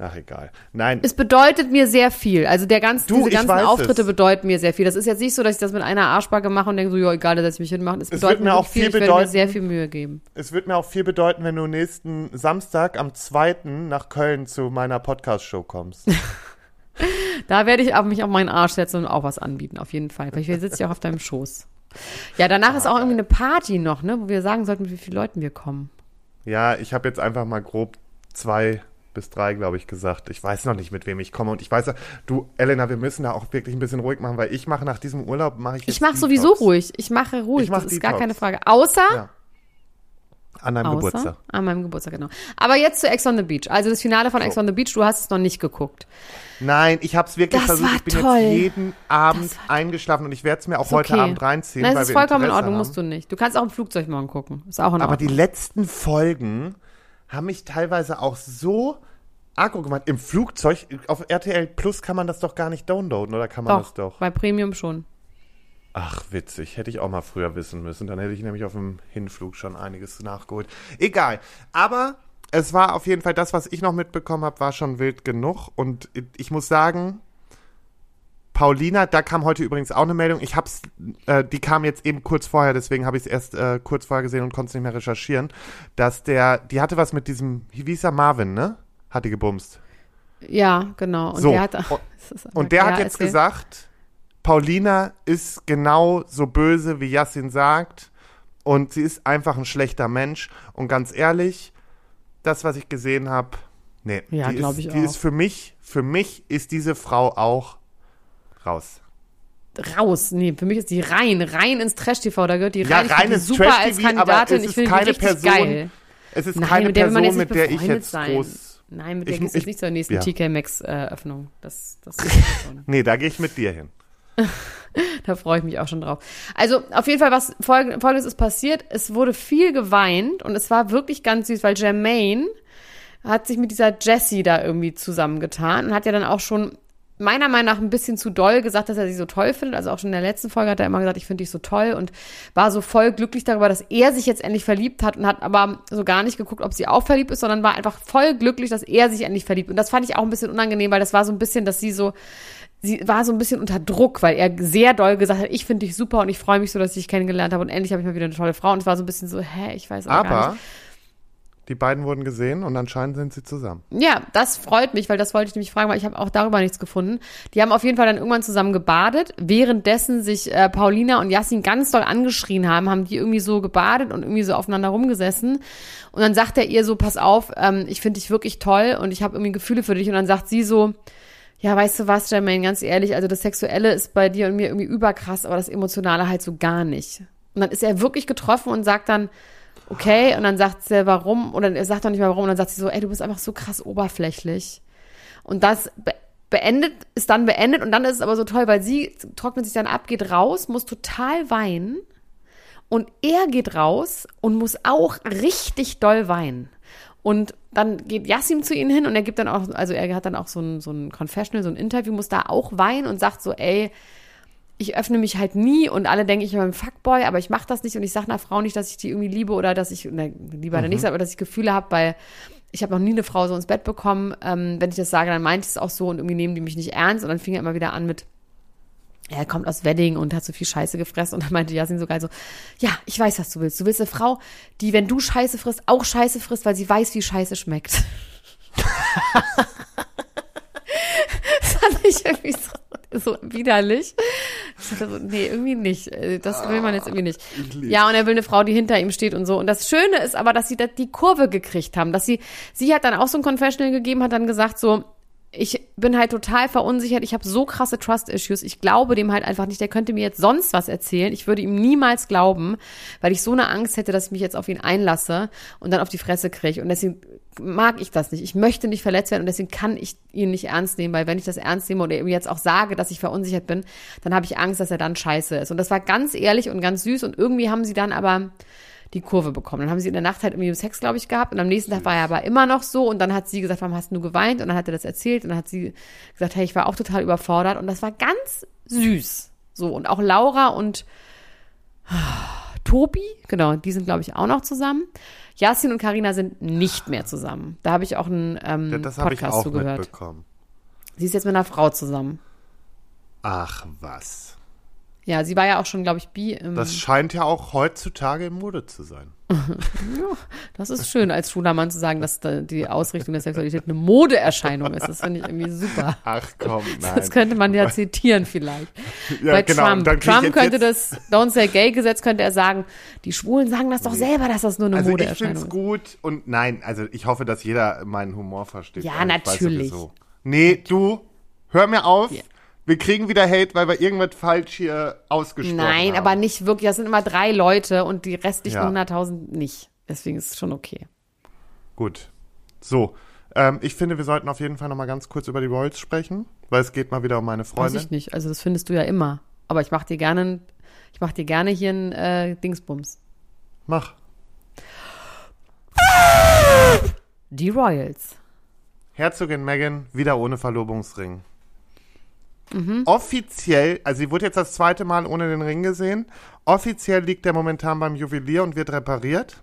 Ach, egal. Nein, Es bedeutet mir sehr viel. Also der ganze, Du, diese ganzen Auftritte es. bedeuten mir sehr viel. Das ist jetzt nicht so, dass ich das mit einer Arschbacke mache und denke so, ja, egal, da setze ich mich hin machen. Es wird bedeutet mir auch viel Ich werde mir bedeuten. sehr viel Mühe geben. es wird mir auch viel bedeuten, wenn du nächsten Samstag am 2. nach Köln zu meiner Podcast-Show kommst. Da werde ich mich auf meinen Arsch setzen und auch was anbieten, auf jeden Fall. Weil ich sitze ja auch auf deinem Schoß. Ja, danach ist auch irgendwie eine Party noch, ne, wo wir sagen sollten, mit wie vielen Leuten wir kommen. ja, ich habe jetzt einfach mal grob zwei bis drei, glaube ich, gesagt. Ich weiß noch nicht, mit wem ich komme. Und ich weiß, du, Elena, wir müssen da auch wirklich ein bisschen ruhig machen, weil ich mache nach diesem Urlaub, mache ich jetzt Ich mache Detox. sowieso ruhig. Ich mache ruhig. Ich mach das ist gar Detox. keine Frage. Außer, Ja. An deinem außer Geburtstag. an meinem Geburtstag, genau. Aber jetzt zu Ex on the Beach. Also das Finale von Ex on the Beach, du hast es noch nicht geguckt. Nein, ich habe es wirklich Das versucht. war Ich bin toll. jetzt jeden Abend eingeschlafen und ich werde es mir auch Ist heute okay. Abend reinziehen. Nein, weil das ist wir vollkommen in Interesse Ordnung, haben. musst du nicht. Du kannst auch im Flugzeug morgen gucken. Ist auch in Aber die Ordnung. letzten Folgen haben mich teilweise auch so aggro gemacht. Im Flugzeug, auf RTL Plus kann man das doch gar nicht downloaden, oder kann man doch, das doch? bei Premium schon. Ach, witzig. Hätte ich auch mal früher wissen müssen. Dann hätte ich nämlich auf dem Hinflug schon einiges nachgeholt. Egal. Aber es war auf jeden Fall das, was ich noch mitbekommen habe, war schon wild genug. Und ich muss sagen, Paulina, da kam heute übrigens auch eine Meldung. Ich hab's, äh, die kam jetzt eben kurz vorher, deswegen habe ich es erst äh, kurz vorher gesehen und konnte es nicht mehr recherchieren, dass der, die hatte was mit diesem, wie hieß er, Marvin, ne? Hat die gebumst. Ja, genau. Und So, der hat, und- Und der ja, hat jetzt erzähl. gesagt, Paulina ist genau so böse, wie Yassin sagt. Und sie ist einfach ein schlechter Mensch. Und ganz ehrlich, das, was ich gesehen habe, nee, Ja, die, ist, ich die auch. ist für mich, für mich ist diese Frau auch raus. raus. Nee, für mich ist die rein, rein ins Trash-TV. Da gehört die Ja, rein. Ich rein ins super als Kandidatin. Ich finde die keine richtig Person, geil. Es ist Nein, keine mit der Person, jetzt mit der ich jetzt sein. groß. Nein, mit der Ich- gehst du jetzt nicht zur nächsten ja. TK Maxx-Eröffnung. Das, das schon. Nee, da gehe ich mit dir hin. Da freue ich mich auch schon drauf. Also auf jeden Fall, was folg- folgendes ist passiert. Es wurde viel geweint und es war wirklich ganz süß, weil Jermaine hat sich mit dieser Jessie da irgendwie zusammengetan und hat ja dann auch schon meiner Meinung nach ein bisschen zu doll gesagt, dass er sie so toll findet. Also auch schon in der letzten Folge hat er immer gesagt, ich finde dich so toll und war so voll glücklich darüber, dass er sich jetzt endlich verliebt hat und hat aber so gar nicht geguckt, ob sie auch verliebt ist, sondern war einfach voll glücklich, dass er sich endlich verliebt. Und das fand ich auch ein bisschen unangenehm, weil das war so ein bisschen, dass sie so, sie war so ein bisschen unter Druck, weil er sehr doll gesagt hat, ich finde dich super und ich freue mich so, dass ich dich kennengelernt habe und endlich habe ich mal wieder eine tolle Frau. Und es war so ein bisschen so, hä, ich weiß aber, gar Aber nicht. die beiden wurden gesehen und anscheinend sind sie zusammen. Ja, das freut mich, weil das wollte ich nämlich fragen, weil ich habe auch darüber nichts gefunden. Die haben auf jeden Fall dann irgendwann zusammen gebadet. Währenddessen sich äh, Paulina und Yassin ganz doll angeschrien haben, haben die irgendwie so gebadet und irgendwie so aufeinander rumgesessen. Und dann sagt er ihr so, pass auf, ähm, ich finde dich wirklich toll und ich habe irgendwie Gefühle für dich. Und dann sagt sie so, ja, weißt du was, Jermaine, ganz ehrlich, also das Sexuelle ist bei dir und mir irgendwie überkrass, aber das Emotionale halt so gar nicht. Und dann ist er wirklich getroffen und sagt dann, okay, und dann sagt sie, warum, oder er sagt doch nicht mal warum, und dann sagt sie so, ey, du bist einfach so krass oberflächlich. Und das be beendet, ist dann beendet, und dann ist es aber so toll, weil sie trocknet sich dann ab, geht raus, muss total weinen, und er geht raus und muss auch richtig doll weinen. Und dann geht Yassim zu ihnen hin und er gibt dann auch, also er hat dann auch so ein, so ein Confessional, so ein Interview, muss da auch weinen und sagt so, ey, ich öffne mich halt nie und alle denken, ich bin ein Fuckboy, aber ich mache das nicht und ich sage einer Frau nicht, dass ich die irgendwie liebe oder dass ich, ne, lieber mhm. nichts, aber dass ich Gefühle habe, weil ich habe noch nie eine Frau so ins Bett bekommen. Ähm, wenn ich das sage, dann meinte ich es auch so und irgendwie nehmen die mich nicht ernst und dann fing er immer wieder an mit, er kommt aus Wedding und hat so viel Scheiße gefressen und dann meinte Yasin so geil so, ja, ich weiß, was du willst. Du willst eine Frau, die, wenn du Scheiße frisst, auch Scheiße frisst, weil sie weiß, wie Scheiße schmeckt. das fand ich irgendwie so, so widerlich. So, nee, irgendwie nicht. Das will man jetzt irgendwie nicht. Ja, und er will eine Frau, die hinter ihm steht und so. Und das Schöne ist aber, dass sie da die Kurve gekriegt haben. Dass sie, sie hat dann auch so ein Confessional gegeben, hat dann gesagt so, ich bin halt total verunsichert. Ich habe so krasse Trust-Issues. Ich glaube dem halt einfach nicht. Der könnte mir jetzt sonst was erzählen. Ich würde ihm niemals glauben, weil ich so eine Angst hätte, dass ich mich jetzt auf ihn einlasse und dann auf die Fresse kriege. Und deswegen mag ich das nicht. Ich möchte nicht verletzt werden und deswegen kann ich ihn nicht ernst nehmen, weil wenn ich das ernst nehme oder ihm jetzt auch sage, dass ich verunsichert bin, dann habe ich Angst, dass er dann scheiße ist. Und das war ganz ehrlich und ganz süß und irgendwie haben sie dann aber die Kurve bekommen. Dann haben sie in der Nacht halt irgendwie Sex, glaube ich, gehabt und am nächsten Tag war er aber immer noch so und dann hat sie gesagt, warum hast du geweint? Und dann hat er das erzählt und dann hat sie gesagt, hey, ich war auch total überfordert und das war ganz süß. So und auch Laura und Tobi, genau, die sind glaube ich auch noch zusammen. Yasin und Karina sind nicht mehr zusammen. Da habe ich auch einen ähm, Ja, das habe ich Podcast auch zugehört. mitbekommen. Sie ist jetzt mit einer Frau zusammen. Ach was. Ja, sie war ja auch schon, glaube ich, bi im Das scheint ja auch heutzutage in Mode zu sein. Das ist schön, als schwuler Mann zu sagen, dass da die Ausrichtung der Sexualität eine Modeerscheinung ist. Das finde ich irgendwie super. Ach komm, nein. Das könnte man ja zitieren vielleicht. Ja, Bei genau, Trump. Trump könnte das Don't Say Gay Gesetz könnte er sagen, die Schwulen sagen das doch selber, dass das nur eine Also ich finde Modeerscheinung es ist. gut und nein, also ich hoffe, dass jeder meinen Humor versteht. Ja, weiß natürlich. Nee, du, hör mir auf. Ja. Wir kriegen wieder Hate, weil wir irgendwas falsch hier ausgesprochen Nein, haben. aber nicht wirklich. Das sind immer drei Leute und die restlichen Ja. 100.000 nicht. Deswegen ist es schon okay. Gut. So, ähm, ich finde, wir sollten auf jeden Fall noch mal ganz kurz über die Royals sprechen, weil es geht mal wieder um meine Weiß Freundin. ich nicht. Also das findest du ja immer. Aber ich mach dir gerne, ich mach dir gerne hier ein äh, Dingsbums. Mach. Die Royals. Herzogin Meghan wieder ohne Verlobungsring. Mhm. Offiziell, also sie wurde jetzt das zweite Mal ohne den Ring gesehen. Offiziell liegt er momentan beim Juwelier und wird repariert.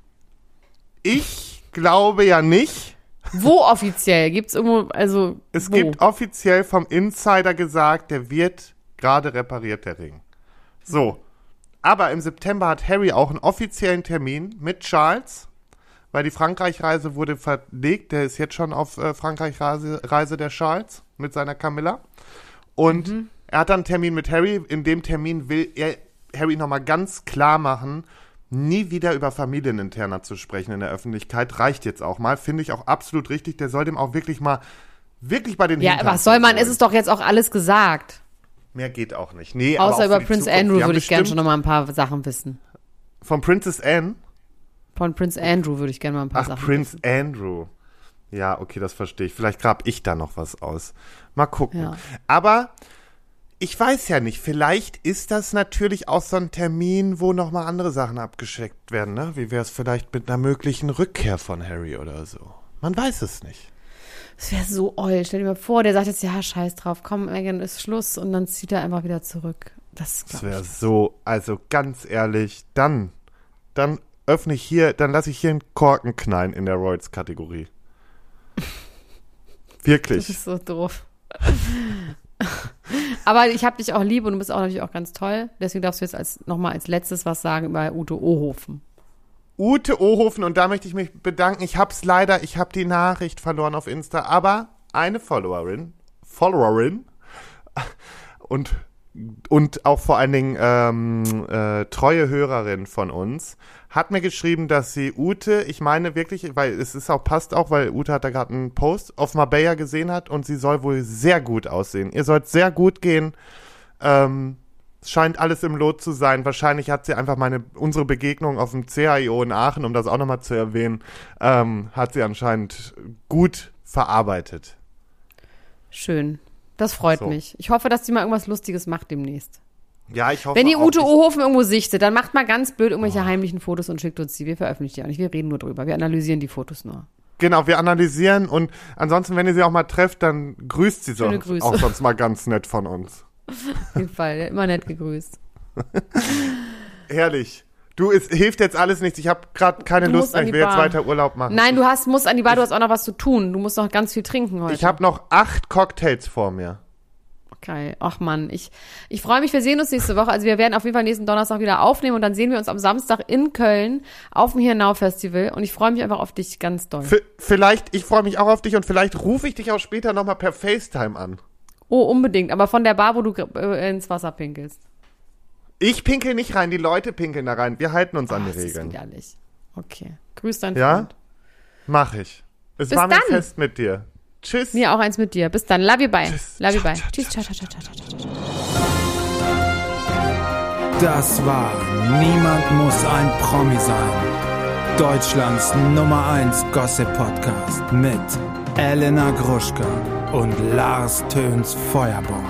Ich glaube ja nicht. Wo offiziell? Gibt's irgendwo, also Es wo? gibt offiziell vom Insider gesagt, der wird Gerade repariert der Ring. So. Aber im September hat Harry auch einen offiziellen Termin mit Charles, weil die Frankreich-Reise wurde verlegt. Der ist jetzt schon auf äh, Frankreich-Reise Reise der Charles mit seiner Camilla. Und Mhm. er hat dann einen Termin mit Harry. In dem Termin will er Harry nochmal ganz klar machen, nie wieder über Familieninterner zu sprechen in der Öffentlichkeit. Reicht jetzt auch mal. Finde ich auch absolut richtig. Der soll dem auch wirklich mal, wirklich bei den Ja, Hintern was soll man? holen. Es ist doch jetzt auch alles gesagt. Mehr geht auch nicht. Nee, Außer über Prince Zukunft. Andrew würde ich gerne schon bestimmt- noch mal ein paar Sachen wissen. Von Princess Anne? Von Prince Andrew würde ich gerne mal ein paar Ach, Sachen Prince wissen. Andrew. Ja, okay, das verstehe ich. Vielleicht grab ich da noch was aus. Mal gucken. Ja. Aber ich weiß ja nicht. Vielleicht ist das natürlich auch so ein Termin, wo nochmal andere Sachen abgeschickt werden, ne? Wie wäre es vielleicht mit einer möglichen Rückkehr von Harry oder so? Man weiß es nicht. Das wäre so oll. Stell dir mal vor, der sagt jetzt, ja, scheiß drauf, komm, Megan, ist Schluss. Und dann zieht er einfach wieder zurück. Das, Das wäre so, also ganz ehrlich, dann, dann öffne ich hier, dann lasse ich hier einen Korken knallen in der Royals-Kategorie. Das Wirklich. ist so doof. Aber ich habe dich auch lieb und du bist auch natürlich auch ganz toll. Deswegen darfst du jetzt als, nochmal als letztes was sagen über Ute Ohofen. Ute Ohofen und da möchte ich mich bedanken. Ich hab's leider, ich habe die Nachricht verloren auf Insta, aber eine Followerin, Followerin und und auch vor allen Dingen ähm, äh, treue Hörerin von uns hat mir geschrieben, dass sie Ute, ich meine wirklich, weil es ist auch passt auch, weil Ute hat da gerade einen Post auf Marbella gesehen hat und sie soll wohl sehr gut aussehen. Ihr sollt sehr gut gehen. Ähm, es scheint alles im Lot zu sein. Wahrscheinlich hat sie einfach meine unsere Begegnung auf dem CAIO in Aachen, um das auch nochmal zu erwähnen, ähm, hat sie anscheinend gut verarbeitet. Schön. Das freut So. mich. Ich hoffe, dass die mal irgendwas Lustiges macht demnächst. Ja, ich hoffe Wenn ihr Ute Ohofen irgendwo sichtet, dann macht mal ganz blöd irgendwelche heimlichen Fotos und schickt uns die. Wir veröffentlichen die auch nicht. Wir reden nur drüber. Wir analysieren die Fotos nur. Genau, wir analysieren und ansonsten, wenn ihr sie auch mal trefft, dann grüßt sie so, auch sonst mal ganz nett von uns. Auf jeden Fall. Immer nett gegrüßt. Herrlich. Du, es hilft jetzt alles nichts. Ich habe gerade keine Du Lust mehr. Ich will jetzt Bar. weiter Urlaub machen. Nein, du hast, musst an die Bar, du hast auch noch was zu tun. Du musst noch ganz viel trinken heute. Ich habe noch acht Cocktails vor mir. Geil. Ach Mann, ich, ich freue mich, wir sehen uns nächste Woche. Also wir werden auf jeden Fall nächsten Donnerstag wieder aufnehmen und dann sehen wir uns am Samstag in Köln auf dem Hirnau Festival und ich freue mich einfach auf dich ganz doll. V vielleicht, ich freue mich auch auf dich und vielleicht rufe ich dich auch später nochmal per FaceTime an. Oh, unbedingt, aber von der Bar, wo du äh, ins Wasser pinkelst. Ich pinkel nicht rein, die Leute pinkeln da rein. Wir halten uns an Ach, die das ist Regeln. widerlich. Okay. Grüß deinen Ja? Freund. Mach ich. Es Bis war mir dann. fest mit dir. Tschüss. Mir auch eins mit dir. Bis dann. Love you, bye. Tschüss. Love you, bye. ciao, Tschüss. Ciao, ciao, ciao, ciao, ciao, ciao. Das war Niemand muss ein Promi sein. Deutschlands Nummer 1 Gossip Podcast mit Elena Gruschka und Lars Töns Feuerbomb.